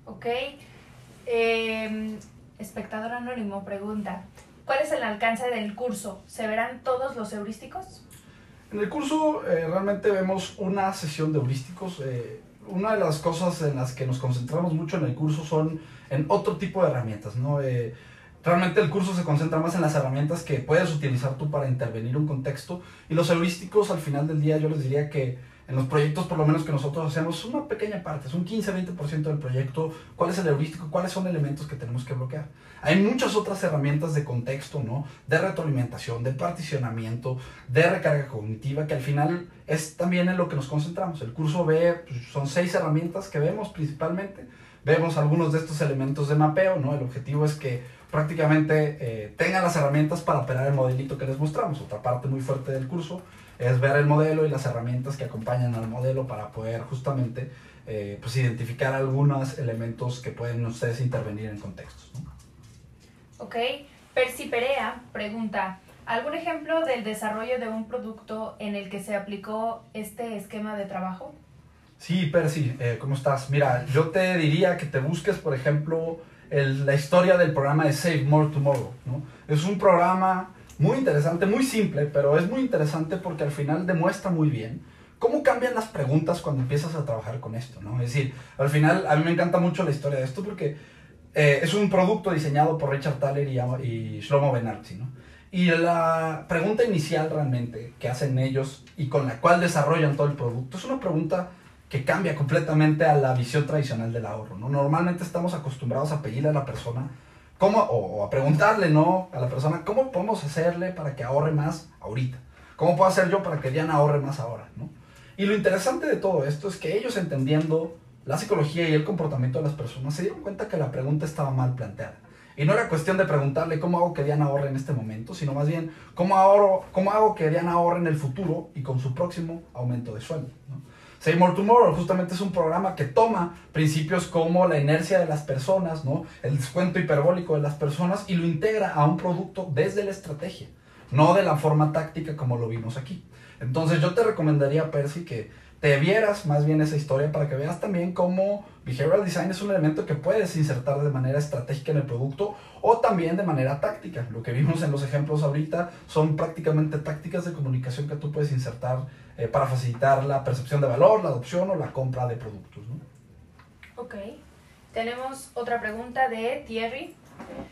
Ok. Eh, espectador anónimo pregunta, ¿cuál es el alcance del curso? ¿Se verán todos los heurísticos? En el curso eh, realmente vemos una sesión de heurísticos. Eh, una de las cosas en las que nos concentramos mucho en el curso son en otro tipo de herramientas, ¿no? Eh, realmente el curso se concentra más en las herramientas que puedes utilizar tú para intervenir un contexto y los heurísticos al final del día yo les diría que en los proyectos, por lo menos que nosotros hacemos, una pequeña parte, es un 15-20% del proyecto, cuál es el heurístico, cuáles son elementos que tenemos que bloquear. Hay muchas otras herramientas de contexto, ¿no? De retroalimentación, de particionamiento, de recarga cognitiva, que al final es también en lo que nos concentramos. El curso ve, pues, son seis herramientas que vemos principalmente. Vemos algunos de estos elementos de mapeo, ¿no? El objetivo es que prácticamente eh, tengan las herramientas para operar el modelito que les mostramos. Otra parte muy fuerte del curso es ver el modelo y las herramientas que acompañan al modelo para poder justamente eh, pues identificar algunos elementos que pueden ustedes intervenir en contextos. ¿no? Ok, Percy Perea pregunta, ¿algún ejemplo del desarrollo de un producto en el que se aplicó este esquema de trabajo? Sí, Percy, eh, ¿cómo estás? Mira, yo te diría que te busques, por ejemplo, el, la historia del programa de Save More Tomorrow. ¿no? Es un programa muy interesante, muy simple, pero es muy interesante porque al final demuestra muy bien cómo cambian las preguntas cuando empiezas a trabajar con esto, ¿no? Es decir, al final a mí me encanta mucho la historia de esto porque eh, es un producto diseñado por Richard Thaler y, y Shlomo Benarzi, ¿no? Y la pregunta inicial realmente que hacen ellos y con la cual desarrollan todo el producto es una pregunta que cambia completamente a la visión tradicional del ahorro. ¿no? Normalmente estamos acostumbrados a pedirle a la persona o, a preguntarle ¿no? a la persona cómo podemos hacerle para que ahorre más ahorita. ¿Cómo puedo hacer yo para que Diana ahorre más ahora? ¿no? Y lo interesante de todo esto es que ellos entendiendo la psicología y el comportamiento de las personas se dieron cuenta que la pregunta estaba mal planteada. Y no era cuestión de preguntarle cómo hago que Diana ahorre en este momento, sino más bien cómo, ahorro, cómo hago que Diana ahorre en el futuro y con su próximo aumento de sueldo. Say More Tomorrow justamente es un programa que toma principios como la inercia de las personas, ¿no? el descuento hiperbólico de las personas y lo integra a un producto desde la estrategia, no de la forma táctica como lo vimos aquí. Entonces yo te recomendaría, Percy, que te vieras más bien esa historia para que veas también cómo behavioral design es un elemento que puedes insertar de manera estratégica en el producto o también de manera táctica. Lo que vimos en los ejemplos ahorita son prácticamente tácticas de comunicación que tú puedes insertar eh, para facilitar la percepción de valor, la adopción o la compra de productos. ¿no? Ok. Tenemos otra pregunta de Thierry.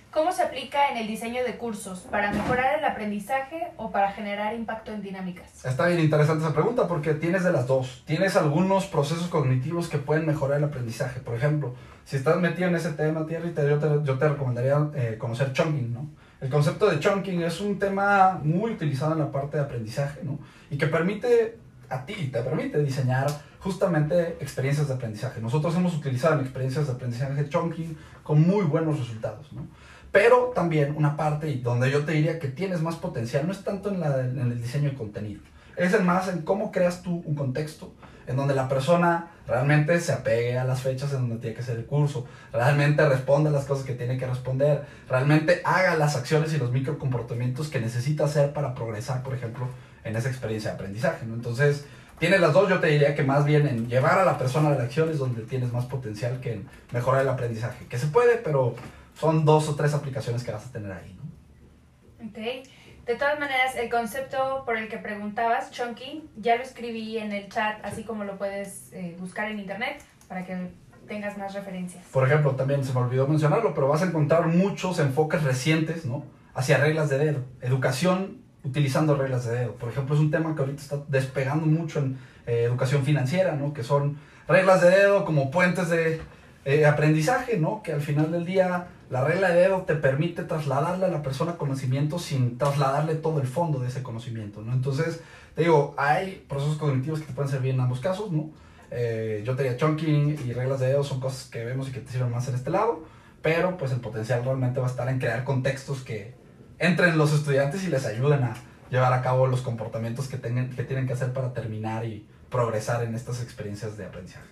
¿Cómo se aplica en el diseño de cursos? ¿Para mejorar el aprendizaje o para generar impacto en dinámicas? Está bien interesante esa pregunta porque tienes de las dos. Tienes algunos procesos cognitivos que pueden mejorar el aprendizaje. Por ejemplo, si estás metido en ese tema, Thierry, te, yo, te, yo te recomendaría eh, conocer chunking, ¿no? El concepto de chunking es un tema muy utilizado en la parte de aprendizaje, ¿no? Y que permite a ti, te permite diseñar justamente experiencias de aprendizaje. Nosotros hemos utilizado en experiencias de aprendizaje chunking con muy buenos resultados, ¿no? Pero también una parte donde yo te diría que tienes más potencial no es tanto en, la, en el diseño de contenido, es el más en cómo creas tú un contexto en donde la persona realmente se apegue a las fechas en donde tiene que hacer el curso, realmente responda las cosas que tiene que responder, realmente haga las acciones y los microcomportamientos que necesita hacer para progresar, por ejemplo, en esa experiencia de aprendizaje. ¿no? Entonces, tienes las dos, yo te diría que más bien en llevar a la persona a la acción es donde tienes más potencial que en mejorar el aprendizaje, que se puede, pero son dos o tres aplicaciones que vas a tener ahí. ¿no? Ok. De todas maneras, el concepto por el que preguntabas, chunking, ya lo escribí en el chat, así como lo puedes eh, buscar en internet para que tengas más referencias. Por ejemplo, también se me olvidó mencionarlo, pero vas a encontrar muchos enfoques recientes, ¿no? Hacia reglas de dedo. Educación utilizando reglas de dedo. Por ejemplo, es un tema que ahorita está despegando mucho en eh, educación financiera, ¿no? Que son reglas de dedo como puentes de eh, aprendizaje, ¿no? Que al final del día la regla de dedo te permite trasladarle a la persona conocimiento sin trasladarle todo el fondo de ese conocimiento, ¿no? Entonces, te digo, hay procesos cognitivos que te pueden servir en ambos casos, ¿no? Eh, yo te diría chunking y reglas de dedo son cosas que vemos y que te sirven más en este lado, pero pues el potencial realmente va a estar en crear contextos que entren los estudiantes y les ayuden a llevar a cabo los comportamientos que, tengan, que tienen que hacer para terminar y progresar en estas experiencias de aprendizaje.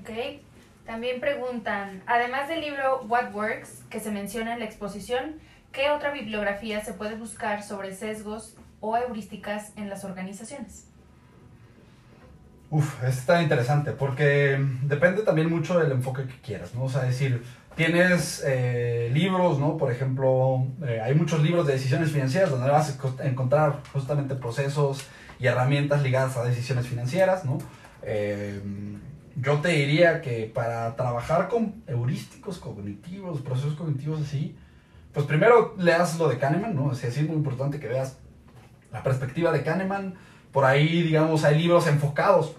Ok. También preguntan, además del libro What Works, que se menciona en la exposición, ¿qué otra bibliografía se puede buscar sobre sesgos o heurísticas en las organizaciones? Uf, está interesante porque depende también mucho del enfoque que quieras, ¿no? O sea, decir, tienes eh, libros, ¿no? Por ejemplo, eh, hay muchos libros de decisiones financieras donde vas a encontrar justamente procesos y herramientas ligadas a decisiones financieras, ¿no? Eh, yo te diría que para trabajar con heurísticos cognitivos, procesos cognitivos así, pues primero leas lo de Kahneman, ¿no? O sea, sí es muy importante que veas la perspectiva de Kahneman. Por ahí, digamos, hay libros enfocados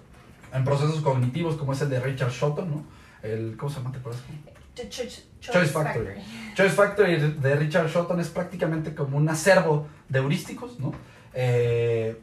en procesos cognitivos, como es el de Richard Shotton, ¿no? El, ¿Cómo se llama? ¿Te acuerdas? Ch- ch- Choice Factory. Choice Factory de Richard Shotton es prácticamente como un acervo de heurísticos, ¿no? Eh,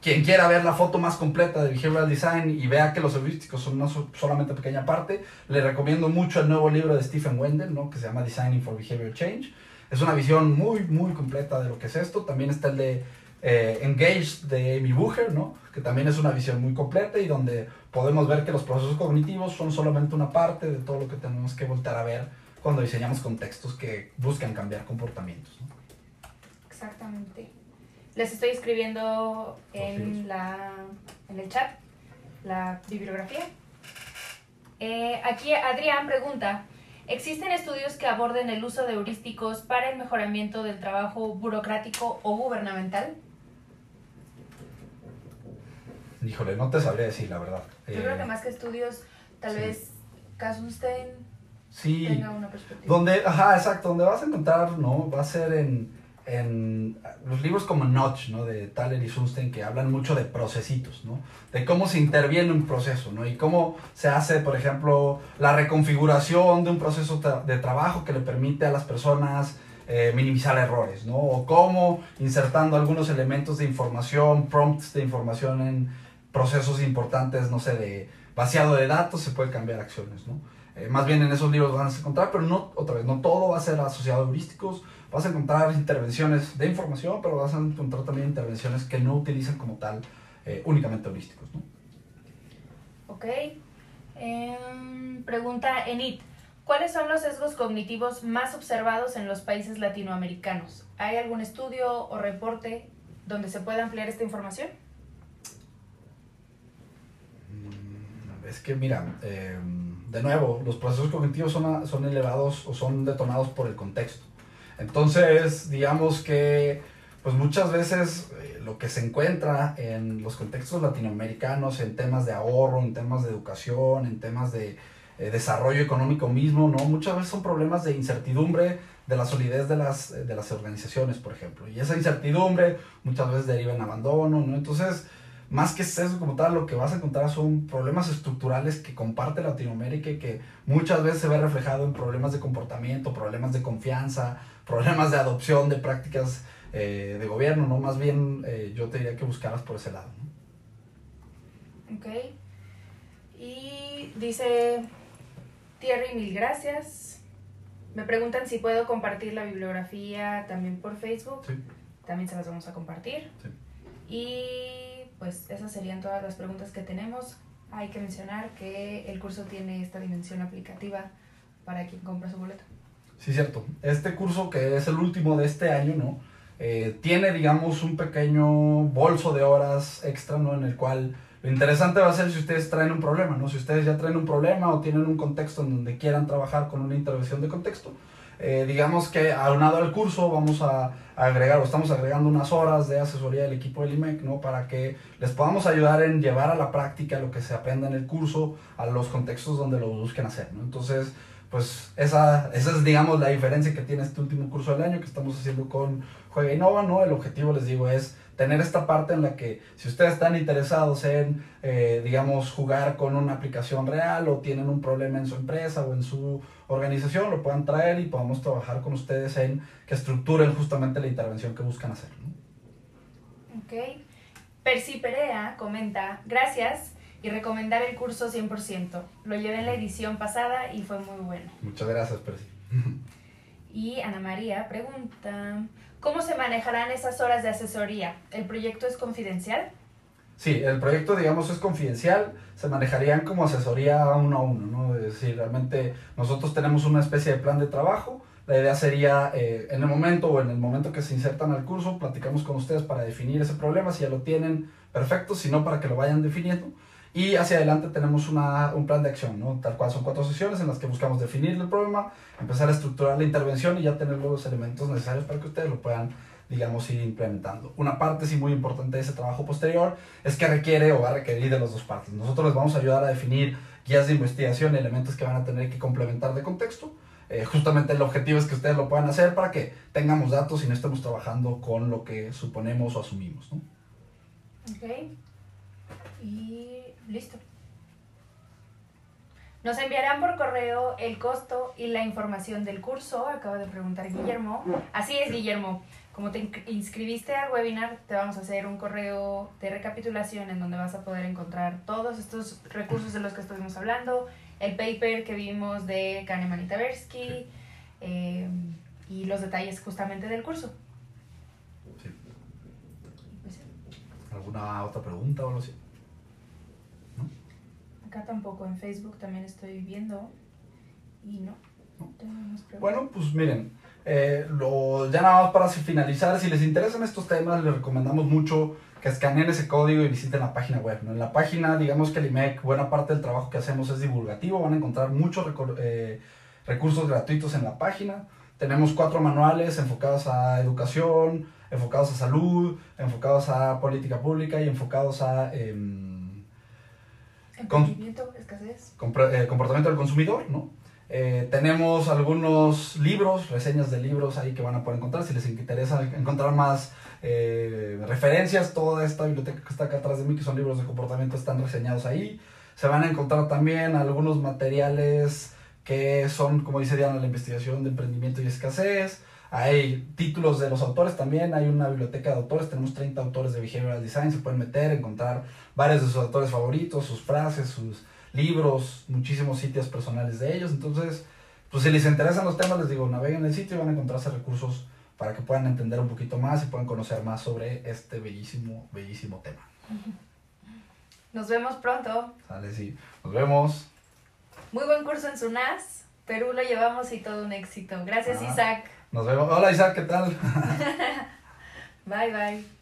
quien quiera ver la foto más completa de Behavioral Design y vea que los heurísticos son una so- solamente pequeña parte, le recomiendo mucho el nuevo libro de Stephen Wendell, ¿no? Que se llama Designing for Behavior Change. Es una visión muy, muy completa de lo que es esto. También está el de eh, Engaged de Amy Bucher, ¿no? Que también es una visión muy completa y donde podemos ver que los procesos cognitivos son solamente una parte de todo lo que tenemos que voltar a ver cuando diseñamos contextos que buscan cambiar comportamientos. ¿no? Exactamente. Les estoy escribiendo en, la, en el chat la bibliografía. Eh, aquí Adrián pregunta, ¿existen estudios que aborden el uso de heurísticos para el mejoramiento del trabajo burocrático o gubernamental? Híjole, no te sabría decir la verdad. Yo Eh, creo que más que estudios, tal sí. vez Casustein Sí, tenga una perspectiva. donde, ajá, exacto, donde vas a encontrar, ¿no? Va a ser en, en los libros como Notch, ¿no? De Thaler y Sunstein, que hablan mucho de procesitos, ¿no? De cómo se interviene un proceso, ¿no? Y cómo se hace, por ejemplo, la reconfiguración de un proceso de trabajo que le permite a las personas eh, minimizar errores, ¿no? O cómo insertando algunos elementos de información, prompts de información en procesos importantes, no sé, de vaciado de datos, se puede cambiar acciones, ¿no? Eh, más bien en esos libros van a encontrar, pero no, otra vez, no todo va a ser asociado a heurísticos, vas a encontrar intervenciones de información, pero vas a encontrar también intervenciones que no utilizan como tal eh, únicamente heurísticos, ¿no? Ok. Em, pregunta Enit. ¿Cuáles son los sesgos cognitivos más observados en los países latinoamericanos? ¿Hay algún estudio o reporte donde se pueda ampliar esta información? Mm, es que mira, em, de nuevo, los procesos cognitivos son, son elevados o son detonados por el contexto. Entonces, digamos que pues muchas veces eh, lo que se encuentra en los contextos latinoamericanos, en temas de ahorro, en temas de educación, en temas de eh, desarrollo económico mismo, ¿no? Muchas veces son problemas de incertidumbre de la solidez de las, de las organizaciones, por ejemplo. Y esa incertidumbre muchas veces deriva en abandono, ¿no? Entonces, más que eso como tal, lo que vas a encontrar son problemas estructurales que comparte Latinoamérica y que muchas veces se ve reflejado en problemas de comportamiento, problemas de confianza, problemas de adopción de prácticas eh, de gobierno, ¿no? Más bien yo te diría que buscaras por ese lado, ¿no? Ok. Y dice Thierry, mil gracias. Me preguntan si puedo compartir la bibliografía también por Facebook. Sí. También se las vamos a compartir. Sí. Y pues esas serían todas las preguntas que tenemos. Hay que mencionar que el curso tiene esta dimensión aplicativa para quien compra su boleto. Sí, cierto. Este curso, que es el último de este año, ¿no? Eh, tiene, digamos, un pequeño bolso de horas extra, ¿no? En el cual lo interesante va a ser si ustedes traen un problema, ¿no? Si ustedes ya traen un problema o tienen un contexto en donde quieran trabajar con una intervención de contexto, eh, digamos que aunado al curso vamos a agregar o estamos agregando unas horas de asesoría del equipo del IMEC, ¿no? Para que les podamos ayudar en llevar a la práctica lo que se aprenda en el curso a los contextos donde lo busquen hacer, ¿no? Entonces, pues esa, esa es, digamos, la diferencia que tiene este último curso del año que estamos haciendo con Juega Innova, ¿no? El objetivo, les digo, es tener esta parte en la que si ustedes están interesados en, eh, digamos, jugar con una aplicación real o tienen un problema en su empresa o en su organización, lo puedan traer y podamos trabajar con ustedes en que estructuren justamente la intervención que buscan hacer. ¿no? Ok. Percy Perea comenta, gracias y recomendar el curso 100%. Lo llevé en la edición pasada y fue muy bueno. Muchas gracias, Percy. Y Ana María pregunta, ¿Cómo se manejarán esas horas de asesoría? ¿El proyecto es confidencial? Sí, el proyecto, digamos, es confidencial, se manejarían como asesoría uno a uno, ¿no? Es decir, realmente nosotros tenemos una especie de plan de trabajo, la idea sería, eh, en el momento o en el momento que se insertan al curso, platicamos con ustedes para definir ese problema, si ya lo tienen, perfecto, si no, para que lo vayan definiendo. Y hacia adelante tenemos una, un plan de acción, ¿no? Tal cual son cuatro sesiones en las que buscamos definir el problema, empezar a estructurar la intervención y ya tener los elementos necesarios para que ustedes lo puedan, digamos, ir implementando. Una parte, sí, muy importante de ese trabajo posterior es que requiere o va a requerir de las dos partes. Nosotros les vamos a ayudar a definir guías de investigación, elementos que van a tener que complementar de contexto. Eh, justamente el objetivo es que ustedes lo puedan hacer para que tengamos datos y no estemos trabajando con lo que suponemos o asumimos, ¿no? Ok. Y Listo. Nos enviarán por correo el costo y la información del curso, acaba de preguntar Guillermo. Así es, Guillermo. Como te inscribiste al webinar, te vamos a hacer un correo de recapitulación en donde vas a poder encontrar todos estos recursos de los que estuvimos hablando, el paper que vimos de Kahneman y Tversky eh, y los detalles justamente del curso. Sí. Pues ¿Alguna otra pregunta o algo así? Acá tampoco, en Facebook también estoy viendo y no. bueno, pues miren, eh, lo, ya nada más para finalizar, si les interesan estos temas, les recomendamos mucho que escaneen ese código y visiten la página web. En la página, digamos que el IMEC, buena parte del trabajo que hacemos es divulgativo, van a encontrar muchos eh, recursos gratuitos en la página. Tenemos cuatro manuales enfocados a educación, enfocados a salud, enfocados a política pública y enfocados a... Em, Eh, comportamiento del consumidor, ¿no? Eh, tenemos algunos libros, reseñas de libros ahí que van a poder encontrar. Si les interesa encontrar más eh, referencias, toda esta biblioteca que está acá atrás de mí, que son libros de comportamiento, están reseñados ahí. Se van a encontrar también algunos materiales que son, como dice Diana, la investigación de emprendimiento y escasez. Hay títulos de los autores también, hay una biblioteca de autores, tenemos 30 autores de Behavioral Design, se pueden meter, encontrar varios de sus autores favoritos, sus frases, sus libros, muchísimos sitios personales de ellos. Entonces, pues si les interesan los temas, les digo, naveguen en el sitio y van a encontrarse recursos para que puedan entender un poquito más y puedan conocer más sobre este bellísimo, bellísimo tema. Nos vemos pronto. Sale, sí. Nos vemos. Muy buen curso en SUNAS. Perú lo llevamos y todo un éxito. Gracias, Ah. Isaac. Nos vemos. Hola Isaac, ¿qué tal? *laughs* Bye, bye.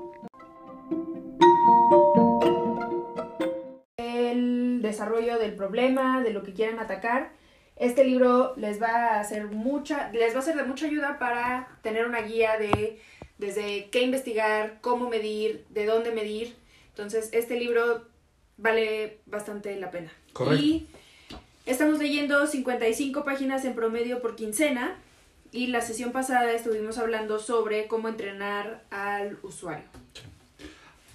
Desarrollo del problema, de lo que quieran atacar. Este libro les va a hacer mucha, les va a ser de mucha ayuda para tener una guía de desde qué investigar, cómo medir, de dónde medir. Entonces, este libro vale bastante la pena. Correcto. Y estamos leyendo 55 páginas en promedio por quincena. Y la sesión pasada estuvimos hablando sobre cómo entrenar al usuario.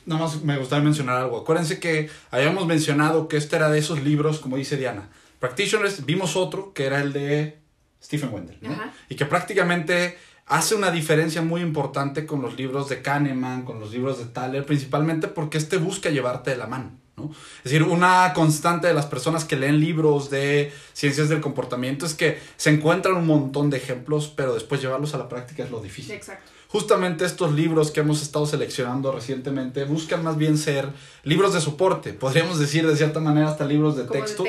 Nada más me gustaría mencionar algo. Acuérdense que habíamos mencionado que este era de esos libros, como dice Diana. Practitioners, vimos otro que era el de Stephen Wendell. ¿no? Y que prácticamente hace una diferencia muy importante con los libros de Kahneman, con los libros de Thaler, principalmente porque este busca llevarte de la mano. ¿no? Es decir, una constante de las personas que leen libros de ciencias del comportamiento es que se encuentran un montón de ejemplos, pero después llevarlos a la práctica es lo difícil. Exacto. Justamente estos libros que hemos estado seleccionando recientemente buscan más bien ser libros de soporte, podríamos decir de cierta manera hasta libros de texto,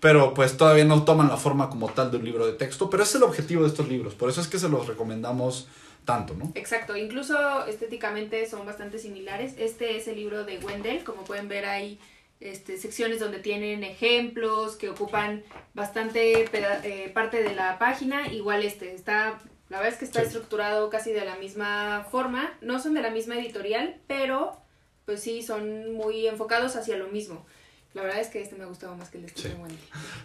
pero pues todavía no toman la forma como tal de un libro de texto, pero es el objetivo de estos libros, por eso es que se los recomendamos tanto, ¿no? Exacto, incluso estéticamente son bastante similares. Este es el libro de Wendell, como pueden ver hay este, secciones donde tienen ejemplos que ocupan bastante eh, parte de la página. Igual este está, la verdad es que está Sí. estructurado casi de la misma forma. No son de la misma editorial, pero pues sí son muy enfocados hacia lo mismo. La verdad es que este me ha gustado más que el de Sí. Wendell.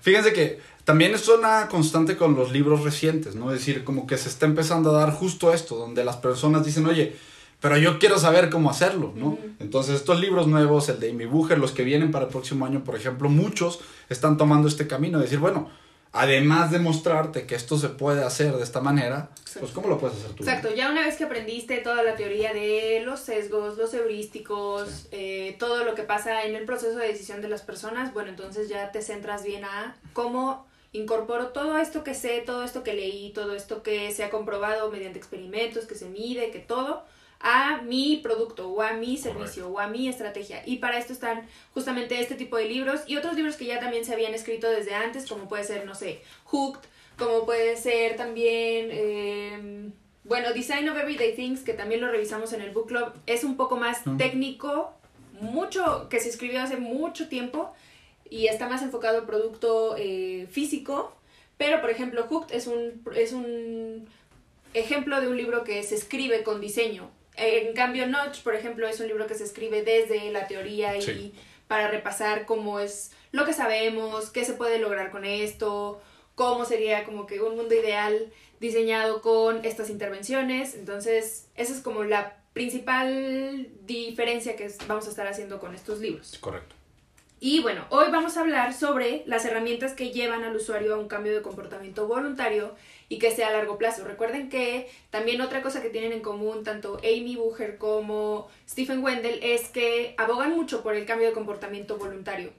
Fíjense que también es una constante con los libros recientes, ¿no? Es decir, como que se está empezando a dar justo esto, donde las personas dicen, oye, pero yo quiero saber cómo hacerlo, ¿no? Ujú. Entonces, estos libros nuevos, el de Amy Bucher, los que vienen para el próximo año, por ejemplo, muchos están tomando este camino de decir, bueno, además de mostrarte que esto se puede hacer de esta manera, pues ¿cómo lo puedes hacer tú? Exacto, ya una vez que aprendiste toda la teoría de los sesgos, los heurísticos, eh, todo lo que pasa en el proceso de decisión de las personas, bueno, entonces ya te centras bien a cómo incorporo todo esto que sé, todo esto que leí, todo esto que se ha comprobado mediante experimentos, que se mide, que todo, a mi producto o a mi servicio o a mi estrategia. Y para esto están justamente este tipo de libros y otros libros que ya también se habían escrito desde antes, como puede ser, no sé, Hooked, como puede ser también, eh, bueno, Design of Everyday Things, que también lo revisamos en el book club, es un poco más Mm. técnico, mucho, que se escribió hace mucho tiempo y está más enfocado al producto eh, físico, pero por ejemplo, Hooked es un, es un ejemplo de un libro que se escribe con diseño. En cambio, Notch, por ejemplo, es un libro que se escribe desde la teoría y Sí. para repasar cómo es lo que sabemos, qué se puede lograr con esto, cómo sería como que un mundo ideal diseñado con estas intervenciones. Entonces, esa es como la principal diferencia que vamos a estar haciendo con estos libros. Correcto. Y bueno, hoy vamos a hablar sobre las herramientas que llevan al usuario a un cambio de comportamiento voluntario y que sea a largo plazo. Recuerden que también otra cosa que tienen en común tanto Amy Bucher como Stephen Wendell es que abogan mucho por el cambio de comportamiento voluntario.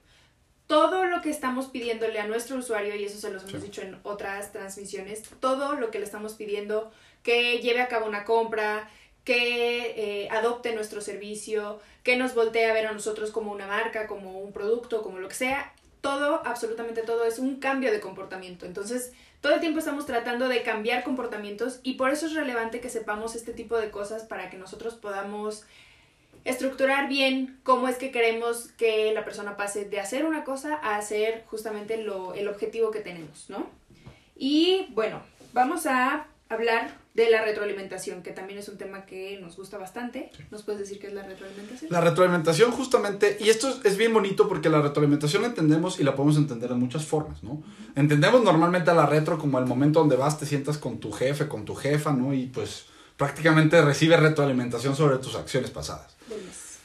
Todo lo que estamos pidiéndole a nuestro usuario, y eso se los hemos Sí. dicho en otras transmisiones, todo lo que le estamos pidiendo que lleve a cabo una compra, que eh, adopte nuestro servicio, que nos voltee a ver a nosotros como una marca, como un producto, como lo que sea, todo, absolutamente todo es un cambio de comportamiento. Entonces, todo el tiempo estamos tratando de cambiar comportamientos y por eso es relevante que sepamos este tipo de cosas para que nosotros podamos estructurar bien cómo es que queremos que la persona pase de hacer una cosa a hacer justamente lo, el objetivo que tenemos, ¿no? Y bueno, vamos a hablar de la retroalimentación, que también es un tema que nos gusta bastante. ¿Nos puedes decir qué es la retroalimentación? La retroalimentación justamente, y esto es, bien bonito porque la retroalimentación la entendemos y la podemos entender de muchas formas, ¿no? Entendemos normalmente a la retro como el momento donde vas, te sientas con tu jefe, con tu jefa, ¿no? Y pues prácticamente recibes retroalimentación sobre tus acciones pasadas.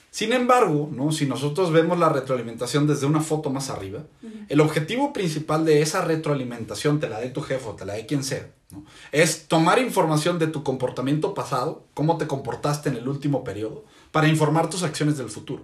Sin embargo, ¿no? si nosotros vemos la retroalimentación desde una foto más arriba, el objetivo principal de esa retroalimentación, te la dé tu jefe o te la dé quien sea, es tomar información de tu comportamiento pasado, cómo te comportaste en el último periodo, para informar tus acciones del futuro.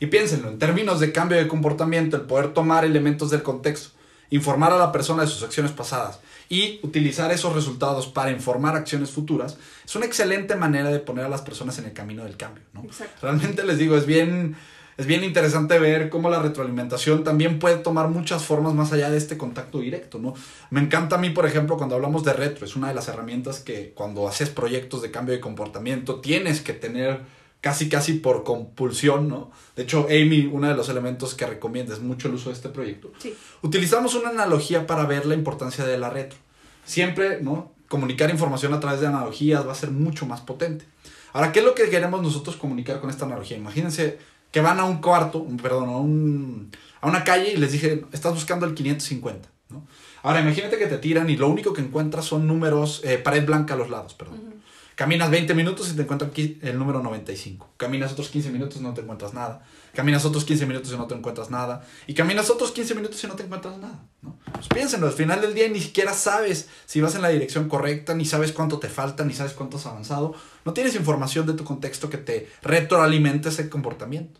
Y piénsenlo, en términos de cambio de comportamiento, el poder tomar elementos del contexto, informar a la persona de sus acciones pasadas y utilizar esos resultados para informar acciones futuras, es una excelente manera de poner a las personas en el camino del cambio. ¿no? Realmente les digo, es bien, es bien interesante ver cómo la retroalimentación también puede tomar muchas formas más allá de este contacto directo. ¿no? Me encanta a mí, por ejemplo, cuando hablamos de retro, es una de las herramientas que cuando haces proyectos de cambio de comportamiento tienes que tener casi casi por compulsión, ¿no? De hecho, Amy, uno de los elementos que recomienda es mucho el uso de este proyecto. Sí. Utilizamos una analogía para ver la importancia de la retro. Siempre, ¿no? Comunicar información a través de analogías va a ser mucho más potente. Ahora, ¿qué es lo que queremos nosotros comunicar con esta analogía? Imagínense que van a un cuarto, perdón, a, un, a una calle y les dije, estás buscando el 550, ¿no? Ahora, imagínate que te tiran y lo único que encuentras son números, eh, pared blanca a los lados, perdón. Caminas 20 minutos y te encuentras el número 95. Caminas otros 15 minutos y no te encuentras nada. Caminas otros 15 minutos y no te encuentras nada. Y caminas otros 15 minutos y no te encuentras nada. ¿no? Pues piénsenlo, al final del día ni siquiera sabes si vas en la dirección correcta, ni sabes cuánto te falta, ni sabes cuánto has avanzado. No tienes información de tu contexto que te retroalimente ese comportamiento.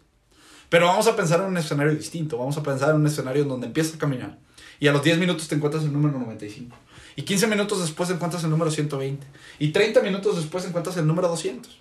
Pero vamos a pensar en un escenario distinto. Vamos a pensar en un escenario en donde empiezas a caminar y a los 10 minutos te encuentras el número 95. Y 15 minutos después encuentras el número 120. Y 30 minutos después encuentras el número 200.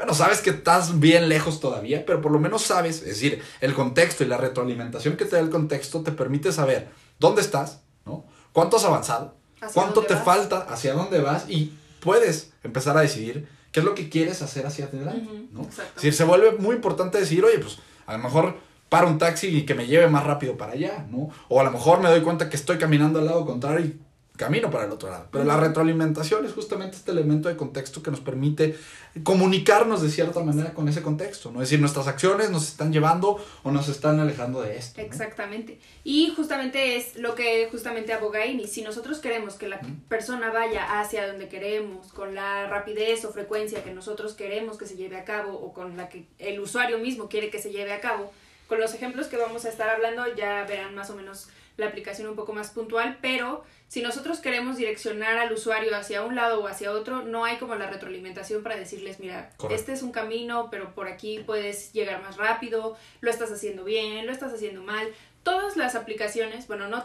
Bueno, sabes que estás bien lejos todavía, pero por lo menos sabes, es decir, el contexto y la retroalimentación que te da el contexto te permite saber dónde estás, ¿no? cuánto has avanzado, cuánto te falta, hacia dónde vas y puedes empezar a decidir qué es lo que quieres hacer hacia adelante. ¿no? Es decir, se vuelve muy importante decir, oye, pues a lo mejor para un taxi y que me lleve más rápido para allá, ¿no? O a lo mejor me doy cuenta que estoy caminando al lado contrario y camino para el otro lado. Pero la retroalimentación es justamente este elemento de contexto que nos permite comunicarnos de cierta manera con ese contexto, ¿no? Es decir, nuestras acciones nos están llevando o nos están alejando de esto. Exactamente. Y justamente es lo que justamente aboga Amy. Si nosotros queremos que la persona vaya hacia donde queremos, con la rapidez o frecuencia que nosotros queremos que se lleve a cabo o con la que el usuario mismo quiere que se lleve a cabo, con los ejemplos que vamos a estar hablando ya verán más o menos la aplicación un poco más puntual, pero si nosotros queremos direccionar al usuario hacia un lado o hacia otro, no hay como la retroalimentación para decirles, mira, este es un camino, pero por aquí puedes llegar más rápido, lo estás haciendo bien, lo estás haciendo mal. Todas las aplicaciones, bueno, no,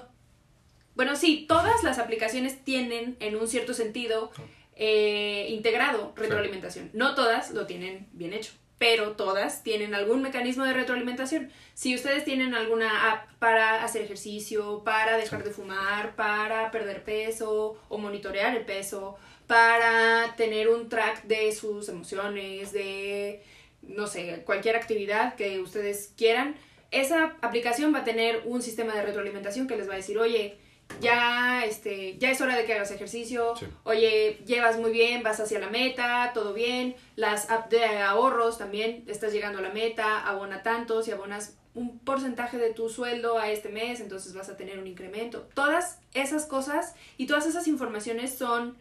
bueno, sí, todas las aplicaciones tienen en un cierto sentido eh, integrado retroalimentación. No todas lo tienen bien hecho pero todas tienen algún mecanismo de retroalimentación. Si ustedes tienen alguna app para hacer ejercicio, para dejar de fumar, para perder peso o monitorear el peso, para tener un track de sus emociones, de, no sé, cualquier actividad que ustedes quieran, esa aplicación va a tener un sistema de retroalimentación que les va a decir, oye, ya, este, ya es hora de que hagas ejercicio, oye, llevas muy bien, vas hacia la meta, todo bien, las apps de ahorros también, estás llegando a la meta, abona tantos y abonas un porcentaje de tu sueldo a este mes, entonces vas a tener un incremento. Todas esas cosas y todas esas informaciones son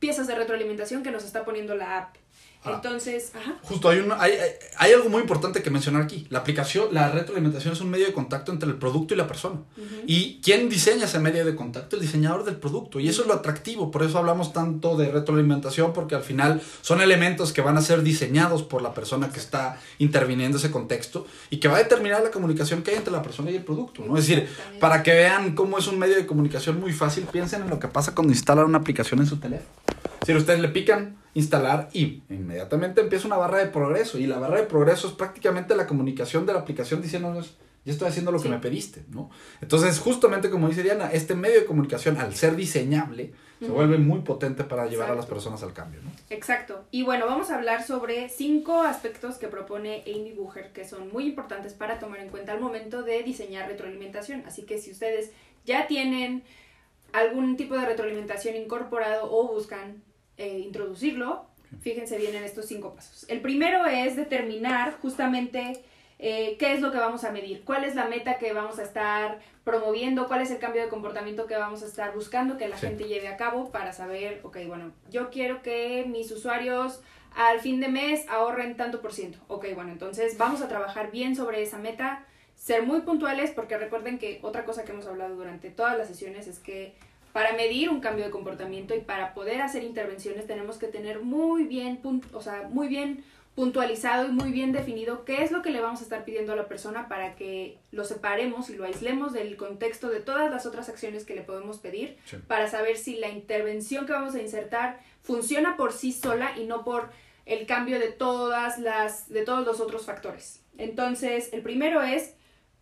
piezas de retroalimentación que nos está poniendo la app. Entonces, ajá. Justo, hay, un, hay, hay, algo muy importante que mencionar aquí. La aplicación, la retroalimentación es un medio de contacto entre el producto y la persona. ¿Y quién diseña ese medio de contacto? El diseñador del producto. Y eso es lo atractivo. Por eso hablamos tanto de retroalimentación, porque al final son elementos que van a ser diseñados por la persona que está interviniendo ese contexto y que va a determinar la comunicación que hay entre la persona y el producto. ¿no? Es decir, para que vean cómo es un medio de comunicación muy fácil, piensen en lo que pasa cuando instalan una aplicación en su teléfono. Si ustedes le pican instalar y inmediatamente empieza una barra de progreso y la barra de progreso es prácticamente la comunicación de la aplicación diciéndonos Ya estoy haciendo lo que me pediste, ¿no? Entonces, justamente como dice Diana, este medio de comunicación, al ser diseñable, se vuelve muy potente para llevar a las personas al cambio, ¿no? Exacto. Y bueno, vamos a hablar sobre cinco aspectos que propone Amy Bucher que son muy importantes para tomar en cuenta al momento de diseñar retroalimentación. Así que si ustedes ya tienen algún tipo de retroalimentación incorporado o buscan eh, introducirlo, fíjense bien en estos cinco pasos. El primero es determinar justamente eh, qué es lo que vamos a medir, cuál es la meta que vamos a estar promoviendo, cuál es el cambio de comportamiento que vamos a estar buscando que la gente lleve a cabo para saber, ok, bueno, yo quiero que mis usuarios al fin de mes ahorren tanto por ciento. Ok, bueno, entonces vamos a trabajar bien sobre esa meta, ser muy puntuales porque recuerden que otra cosa que hemos hablado durante todas las sesiones es que para medir un cambio de comportamiento y para poder hacer intervenciones tenemos que tener muy bien, o sea, muy bien puntualizado y muy bien definido qué es lo que le vamos a estar pidiendo a la persona para que lo separemos y lo aislemos del contexto de todas las otras acciones que le podemos pedir para saber si la intervención que vamos a insertar funciona por sí sola y no por el cambio de todas las de todos los otros factores. Entonces, el primero es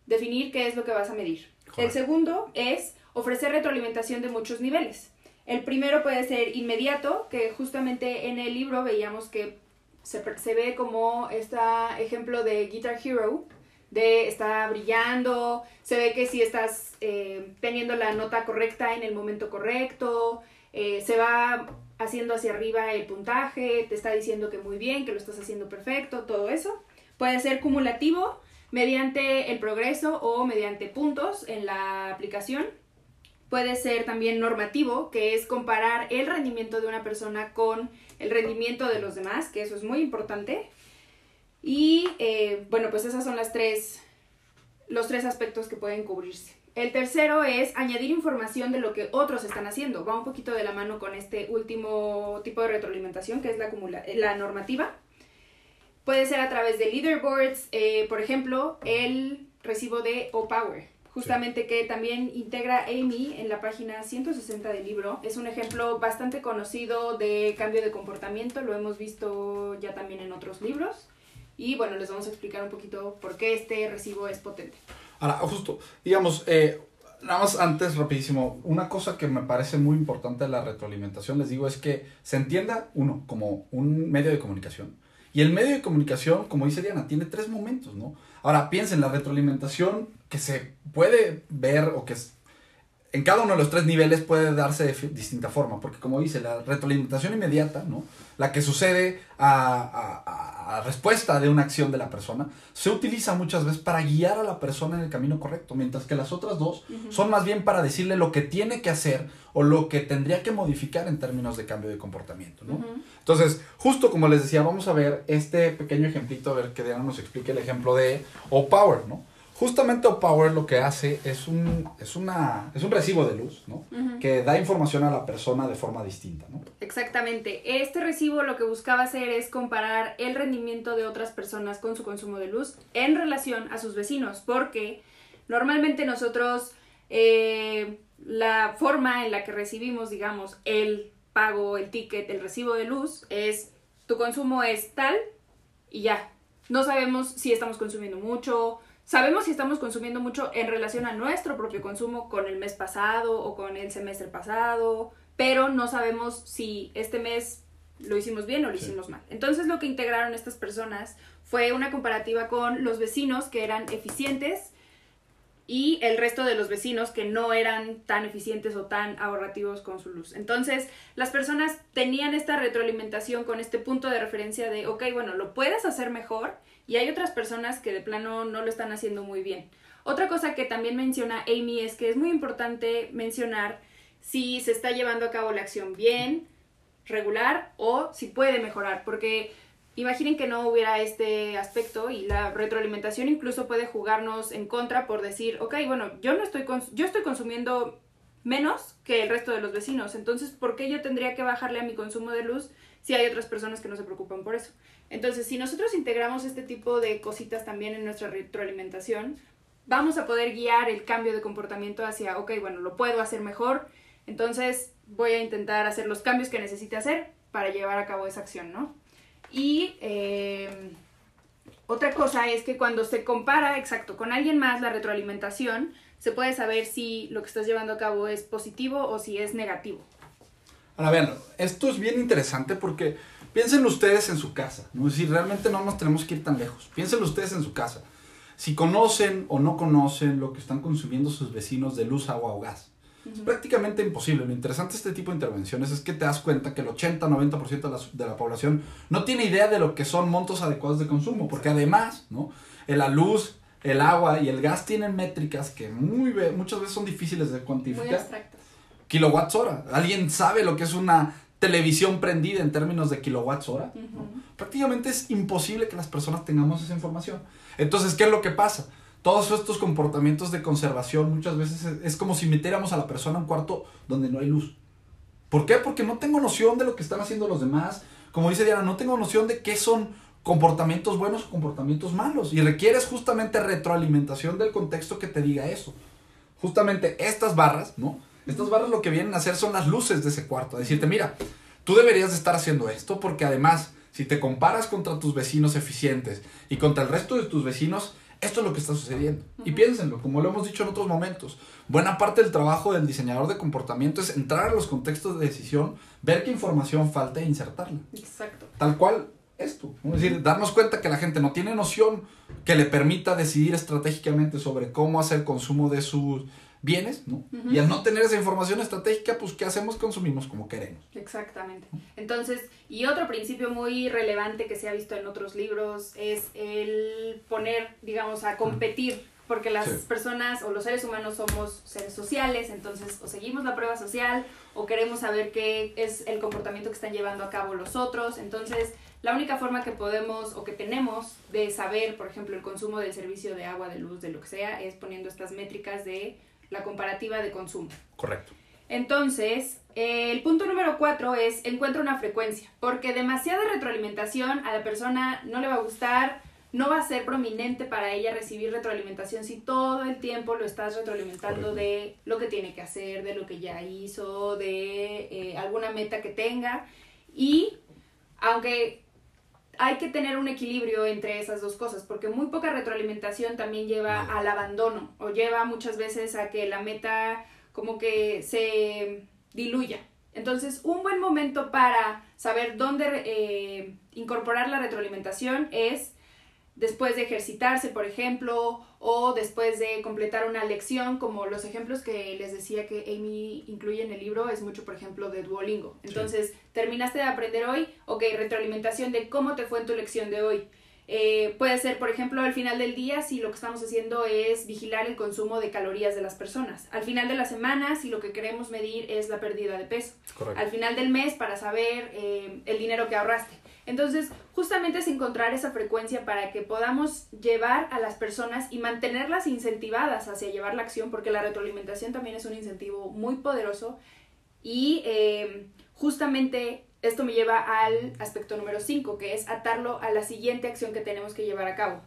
definir qué es lo que vas a medir. El segundo es ofrecer retroalimentación de muchos niveles. El primero puede ser inmediato, que justamente en el libro veíamos que se, ve como este ejemplo de Guitar Hero, de está brillando, se ve que si estás eh, teniendo la nota correcta en el momento correcto, eh, se va haciendo hacia arriba el puntaje, te está diciendo que muy bien, que lo estás haciendo perfecto, todo eso. Puede ser cumulativo mediante el progreso o mediante puntos en la aplicación. Puede ser también normativo, que es comparar el rendimiento de una persona con el rendimiento de los demás, que eso es muy importante. Y eh, bueno, pues esas son las tres, los tres aspectos que pueden cubrirse. El tercero es añadir información de lo que otros están haciendo. Va un poquito de la mano con este último tipo de retroalimentación, que es la, la normativa. Puede ser a través de leaderboards, eh, por ejemplo, el recibo de O-Power justamente que también integra Amy en la página 160 del libro. Es un ejemplo bastante conocido de cambio de comportamiento, lo hemos visto ya también en otros libros. Y bueno, les vamos a explicar un poquito por qué este recibo es potente. Ahora, justo, digamos, eh, nada más antes, rapidísimo, una cosa que me parece muy importante de la retroalimentación, les digo, es que se entienda, uno, como un medio de comunicación. Y el medio de comunicación, como dice Diana, tiene tres momentos, ¿no? Ahora, piensen, la retroalimentación que se puede ver o que en cada uno de los tres niveles puede darse de distinta forma, porque como dice, la retroalimentación inmediata, ¿no? la que sucede a, respuesta de una acción de la persona, se utiliza muchas veces para guiar a la persona en el camino correcto, mientras que las otras dos son más bien para decirle lo que tiene que hacer o lo que tendría que modificar en términos de cambio de comportamiento. ¿no? Entonces, justo como les decía, vamos a ver este pequeño ejemplito, a ver que Diana nos explique el ejemplo de O-Power, ¿no? Justamente O-Power lo que hace es un, es una, es un recibo de luz, ¿no? Que da información a la persona de forma distinta, ¿no? Exactamente. Este recibo lo que buscaba hacer es comparar el rendimiento de otras personas con su consumo de luz en relación a sus vecinos, porque normalmente nosotros eh, la forma en la que recibimos, digamos, el pago, el ticket, el recibo de luz es tu consumo es tal y ya. No sabemos si estamos consumiendo mucho, Sabemos si estamos consumiendo mucho en relación a nuestro propio consumo con el mes pasado o con el semestre pasado, pero no sabemos si este mes lo hicimos bien o lo hicimos mal. Entonces lo que integraron estas personas fue una comparativa con los vecinos que eran eficientes y el resto de los vecinos que no eran tan eficientes o tan ahorrativos con su luz. Entonces, las personas tenían esta retroalimentación con este punto de referencia de, ok, bueno, lo puedes hacer mejor y hay otras personas que de plano no lo están haciendo muy bien. Otra cosa que también menciona Amy es que es muy importante mencionar si se está llevando a cabo la acción bien, regular o si puede mejorar, porque imaginen que no hubiera este aspecto y la retroalimentación incluso puede jugarnos en contra por decir, ok, bueno, yo no estoy, yo estoy consumiendo menos que el resto de los vecinos, entonces, ¿por qué yo tendría que bajarle a mi consumo de luz si hay otras personas que no se preocupan por eso? Entonces, si nosotros integramos este tipo de cositas también en nuestra retroalimentación, vamos a poder guiar el cambio de comportamiento hacia, ok, bueno, lo puedo hacer mejor, entonces voy a intentar hacer los cambios que necesite hacer para llevar a cabo esa acción, ¿no? Y eh, otra cosa es que cuando se compara, exacto, con alguien más la retroalimentación, se puede saber si lo que estás llevando a cabo es positivo o si es negativo. Ahora vean, esto es bien interesante porque piensen ustedes en su casa, ¿no? decir, realmente no nos tenemos que ir tan lejos, piensen ustedes en su casa, si conocen o no conocen lo que están consumiendo sus vecinos de luz, agua o gas. Prácticamente imposible. Lo interesante de este tipo de intervenciones es que te das cuenta que el 80-90% de la, de la población no tiene idea de lo que son montos adecuados de consumo, porque además, ¿no? La luz, el agua y el gas tienen métricas que muy, muchas veces son difíciles de cuantificar. Muy abstractas. Kilowatts hora. ¿Alguien sabe lo que es una televisión prendida en términos de kilowatts hora? Prácticamente es imposible que las personas tengamos esa información. Entonces, ¿qué es lo que pasa? Todos estos comportamientos de conservación muchas veces es, como si metiéramos a la persona en un cuarto donde no hay luz. ¿Por qué? Porque no tengo noción de lo que están haciendo los demás. Como dice Diana, no tengo noción de qué son comportamientos buenos o comportamientos malos. Y requieres justamente retroalimentación del contexto que te diga eso. Justamente estas barras, ¿no? Estas barras lo que vienen a hacer son las luces de ese cuarto. A decirte, mira, tú deberías de estar haciendo esto porque además, si te comparas contra tus vecinos eficientes y contra el resto de tus vecinos, esto es lo que está sucediendo. Y piénsenlo, como lo hemos dicho en otros momentos, buena parte del trabajo del diseñador de comportamiento es entrar a los contextos de decisión, ver qué información falta e insertarla. Exacto. Tal cual esto. Es decir, darnos cuenta que la gente no tiene noción que le permita decidir estratégicamente sobre cómo hacer consumo de sus bienes, ¿no? Y al no tener esa información estratégica, pues ¿qué hacemos? Consumimos como queremos. Exactamente. Entonces, y otro principio muy relevante que se ha visto en otros libros es el poner, digamos, a competir, porque las personas o los seres humanos somos seres sociales, entonces o seguimos la prueba social o queremos saber qué es el comportamiento que están llevando a cabo los otros, entonces la única forma que podemos o que tenemos de saber, por ejemplo, el consumo del servicio de agua, de luz, de lo que sea, es poniendo estas métricas de la comparativa de consumo. Correcto. Entonces, el punto número cuatro es encuentra una frecuencia, porque demasiada retroalimentación a la persona no le va a gustar, no va a ser prominente para ella recibir retroalimentación si todo el tiempo lo estás retroalimentando de lo que tiene que hacer, de lo que ya hizo, de eh, alguna meta que tenga. Y aunque hay que tener un equilibrio entre esas dos cosas, porque muy poca retroalimentación también lleva al abandono o lleva muchas veces a que la meta como que se diluya. Entonces, un buen momento para saber dónde eh, incorporar la retroalimentación es después de ejercitarse, por ejemplo, o después de completar una lección, como los ejemplos que les decía que Amy incluye en el libro, es mucho, por ejemplo, de Duolingo. Entonces, terminaste de aprender hoy, ok, retroalimentación de cómo te fue en tu lección de hoy. Eh, puede ser, por ejemplo, al final del día, si lo que estamos haciendo es vigilar el consumo de calorías de las personas. Al final de la semana, si lo que queremos medir es la pérdida de peso. Al final del mes, para saber eh, el dinero que ahorraste. Entonces, justamente es encontrar esa frecuencia para que podamos llevar a las personas y mantenerlas incentivadas hacia llevar la acción, porque la retroalimentación también es un incentivo muy poderoso y eh, justamente esto me lleva al aspecto número 5, que es atarlo a la siguiente acción que tenemos que llevar a cabo.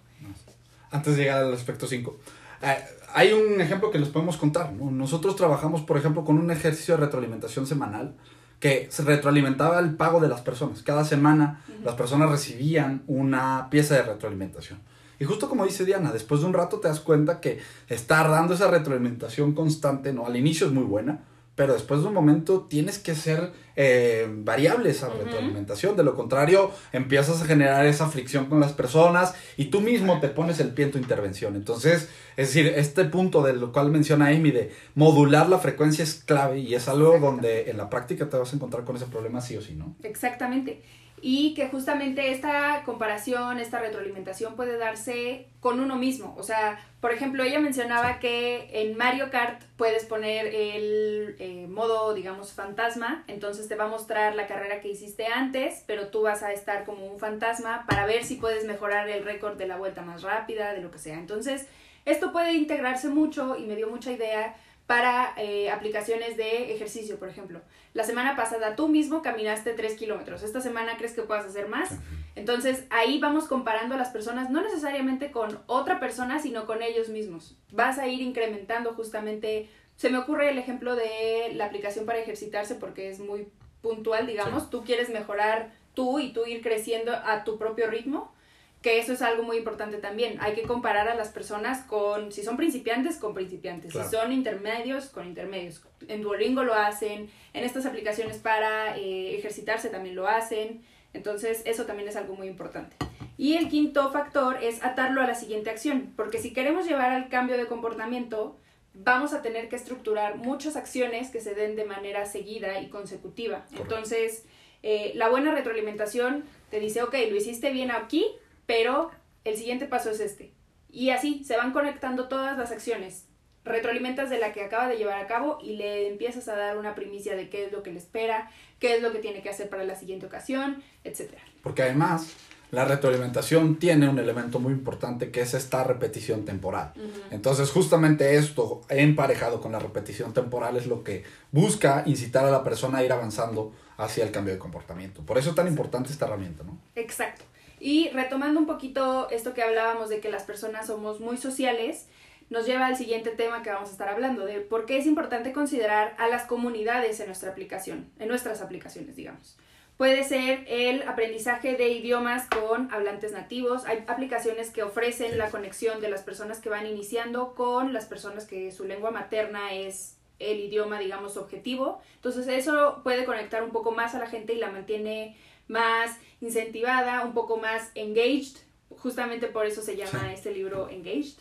Antes de llegar al aspecto 5, eh, hay un ejemplo que les podemos contar. Nosotros trabajamos, por ejemplo, con un ejercicio de retroalimentación semanal que se retroalimentaba el pago de las personas. Cada semana las personas recibían una pieza de retroalimentación. Y justo como dice Diana, después de un rato te das cuenta que estar dando esa retroalimentación constante, ¿no? Al inicio es muy buena, pero después de un momento tienes que ser eh, variable esa retroalimentación. De lo contrario, empiezas a generar esa fricción con las personas y tú mismo te pones el pie en tu intervención. Entonces, es decir, este punto de lo cual menciona Amy de modular la frecuencia es clave y es algo donde en la práctica te vas a encontrar con ese problema sí o sí, ¿no? Exactamente y que justamente esta comparación, esta retroalimentación puede darse con uno mismo. O sea, por ejemplo, ella mencionaba que en Mario Kart puedes poner el eh, modo, digamos, fantasma, entonces te va a mostrar la carrera que hiciste antes, pero tú vas a estar como un fantasma para ver si puedes mejorar el récord de la vuelta más rápida, de lo que sea. Entonces, esto puede integrarse mucho y me dio mucha idea para eh, aplicaciones de ejercicio, por ejemplo. La semana pasada tú mismo caminaste 3 kilómetros, esta semana crees que puedas hacer más. Entonces ahí vamos comparando a las personas, no necesariamente con otra persona, sino con ellos mismos. Vas a ir incrementando justamente, se me ocurre el ejemplo de la aplicación para ejercitarse porque es muy puntual, digamos, tú quieres mejorar tú y tú ir creciendo a tu propio ritmo que eso es algo muy importante también. Hay que comparar a las personas con, si son principiantes, con principiantes, si son intermedios, con intermedios. En Duolingo lo hacen, en estas aplicaciones para eh, ejercitarse también lo hacen. Entonces, eso también es algo muy importante. Y el quinto factor es atarlo a la siguiente acción, porque si queremos llevar al cambio de comportamiento, vamos a tener que estructurar muchas acciones que se den de manera seguida y consecutiva. Entonces, eh, la buena retroalimentación te dice, ok, lo hiciste bien aquí, pero el siguiente paso es este. Y así se van conectando todas las acciones. Retroalimentas de la que acaba de llevar a cabo y le empiezas a dar una primicia de qué es lo que le espera, qué es lo que tiene que hacer para la siguiente ocasión, etc. Porque además, la retroalimentación tiene un elemento muy importante que es esta repetición temporal. Entonces, justamente esto, emparejado con la repetición temporal, es lo que busca incitar a la persona a ir avanzando hacia el cambio de comportamiento. Por eso es tan importante esta herramienta, ¿no? Exacto. Y retomando un poquito esto que hablábamos de que las personas somos muy sociales, nos lleva al siguiente tema que vamos a estar hablando, de por qué es importante considerar a las comunidades en nuestra aplicación, en nuestras aplicaciones, digamos. Puede ser el aprendizaje de idiomas con hablantes nativos. Hay aplicaciones que ofrecen la conexión de las personas que van iniciando con las personas que su lengua materna es el idioma, digamos, objetivo. Entonces eso puede conectar un poco más a la gente y la mantiene más incentivada, un poco más engaged, justamente por eso se llama este libro Engaged,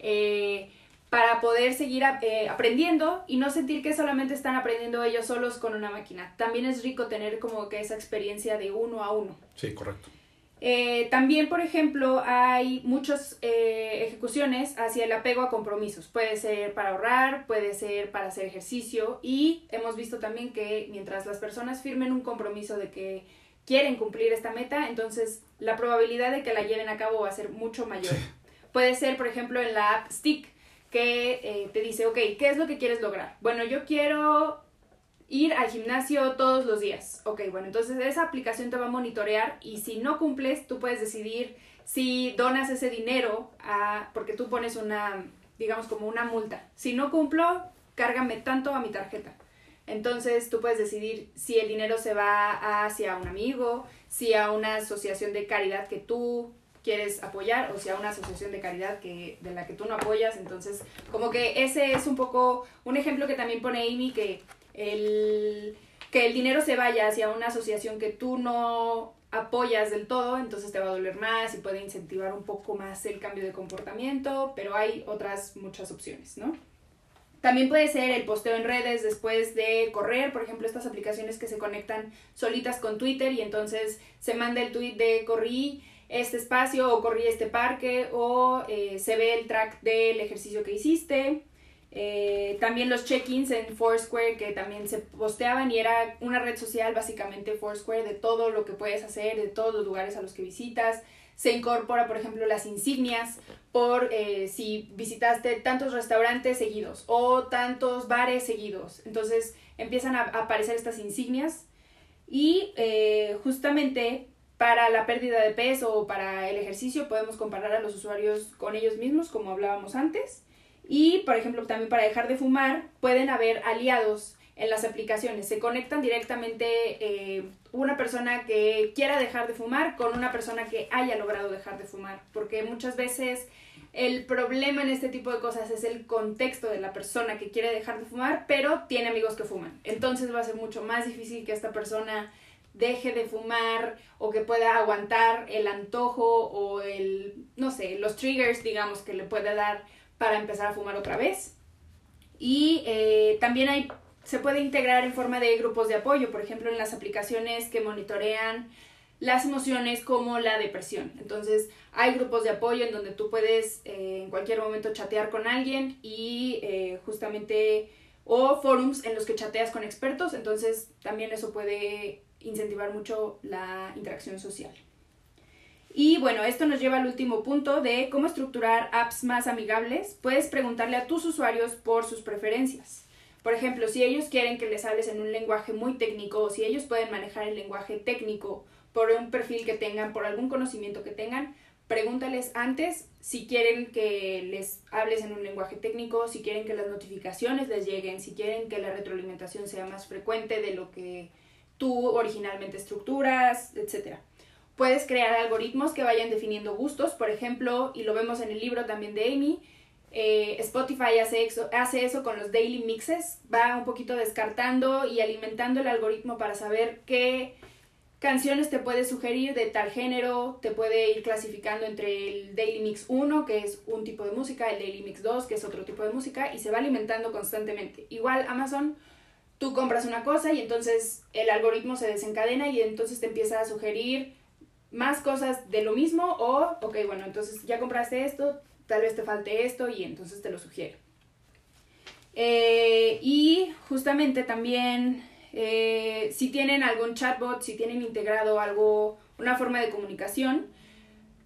eh, para poder seguir eh, aprendiendo y no sentir que solamente están aprendiendo ellos solos con una máquina. También es rico tener como que esa experiencia de uno a uno. Sí, correcto. Eh, también, por ejemplo, hay muchas ejecuciones hacia el apego a compromisos. Puede ser para ahorrar, puede ser para hacer ejercicio y hemos visto también que mientras las personas firmen un compromiso de que quieren cumplir esta meta, entonces la probabilidad de que la lleven a cabo va a ser mucho mayor. Puede ser, por ejemplo, en la app Stick, que eh, te dice, ok, ¿qué es lo que quieres lograr? Bueno, yo quiero ir al gimnasio todos los días. Ok, bueno, entonces esa aplicación te va a monitorear y si no cumples, tú puedes decidir si donas ese dinero a, porque tú pones una, digamos, como una multa. Si no cumplo, cárgame tanto a mi tarjeta. Entonces tú puedes decidir si el dinero se va hacia un amigo, si a una asociación de caridad que tú quieres apoyar o si a una asociación de caridad que, de la que tú no apoyas. Entonces, como que ese es un poco un ejemplo que también pone Amy, que el, que el dinero se vaya hacia una asociación que tú no apoyas del todo, entonces te va a doler más y puede incentivar un poco más el cambio de comportamiento, pero hay otras muchas opciones, ¿no? También puede ser el posteo en redes después de correr, por ejemplo, estas aplicaciones que se conectan solitas con Twitter y entonces se manda el tweet de corrí este espacio o corrí este parque o eh, se ve el track del ejercicio que hiciste. Eh, también los check-ins en Foursquare que también se posteaban y era una red social básicamente Foursquare de todo lo que puedes hacer, de todos los lugares a los que visitas se incorpora, por ejemplo, las insignias por eh, si visitaste tantos restaurantes seguidos o tantos bares seguidos. Entonces empiezan a aparecer estas insignias y justamente para la pérdida de peso o para el ejercicio podemos comparar a los usuarios con ellos mismos, como hablábamos antes. Y, por ejemplo, también para dejar de fumar pueden haber aliados en las aplicaciones. Se conectan directamente eh, una persona que quiera dejar de fumar con una persona que haya logrado dejar de fumar. Porque muchas veces el problema en este tipo de cosas es el contexto de la persona que quiere dejar de fumar, pero tiene amigos que fuman. Entonces va a ser mucho más difícil que esta persona deje de fumar o que pueda aguantar el antojo o el, no sé, los triggers, digamos, que le puede dar para empezar a fumar otra vez. Y eh, también hay se puede integrar en forma de grupos de apoyo, por ejemplo, en las aplicaciones que monitorean las emociones como la depresión. Entonces, hay grupos de apoyo en donde tú puedes eh, en cualquier momento chatear con alguien y eh, justamente, o forums en los que chateas con expertos, entonces también eso puede incentivar mucho la interacción social. Y bueno, esto nos lleva al último punto de cómo estructurar apps más amigables. Puedes preguntarle a tus usuarios por sus preferencias. Por ejemplo, si ellos quieren que les hables en un lenguaje muy técnico o si ellos pueden manejar el lenguaje técnico por un perfil que tengan, por algún conocimiento que tengan, pregúntales antes si quieren que les hables en un lenguaje técnico, si quieren que las notificaciones les lleguen, si quieren que la retroalimentación sea más frecuente de lo que tú originalmente estructuras, etc. puedes crear algoritmos que vayan definiendo gustos, por ejemplo, y lo vemos en el libro también de Amy, eh, Spotify hace eso, hace eso con los daily mixes, va un poquito descartando y alimentando el algoritmo para saber qué canciones te puede sugerir de tal género, te puede ir clasificando entre el Daily Mix 1, que es un tipo de música, el Daily Mix 2, que es otro tipo de música, y se va alimentando constantemente. Igual Amazon, tú compras una cosa y entonces el algoritmo se desencadena y entonces te empieza a sugerir más cosas de lo mismo o, ok, bueno, entonces ya compraste esto, tal vez te falte esto y entonces te lo sugiere. Eh, y justamente también eh, si tienen algún chatbot, si tienen integrado algo, una forma de comunicación,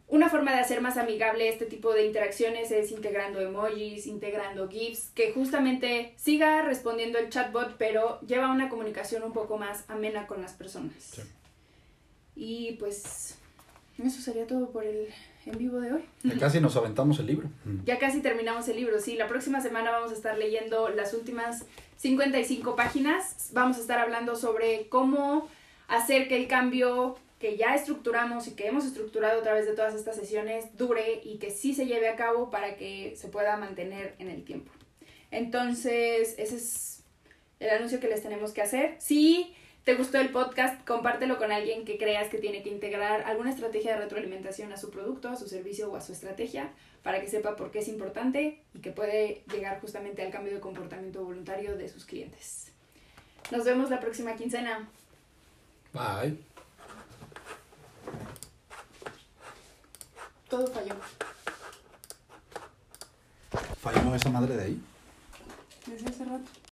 una forma de hacer más amigable este tipo de interacciones es integrando emojis, integrando GIFs, que justamente siga respondiendo el chatbot, pero lleva una comunicación un poco más amena con las personas. Y pues eso sería todo por el en vivo de hoy. Ya casi nos aventamos el libro. *laughs* Ya casi terminamos el libro, sí. La próxima semana vamos a estar leyendo las últimas 55 páginas. Vamos a estar hablando sobre cómo hacer que el cambio que ya estructuramos y que hemos estructurado a través de todas estas sesiones dure y que sí se lleve a cabo para que se pueda mantener en el tiempo. Entonces, ese es el anuncio que les tenemos que hacer. Sí te gustó el podcast, compártelo con alguien que creas que tiene que integrar alguna estrategia de retroalimentación a su producto, a su servicio o a su estrategia para que sepa por qué es importante y que puede llegar justamente al cambio de comportamiento voluntario de sus clientes. Nos vemos la próxima quincena. Bye. Todo falló. ¿Falló esa madre de ahí? Desde hace rato.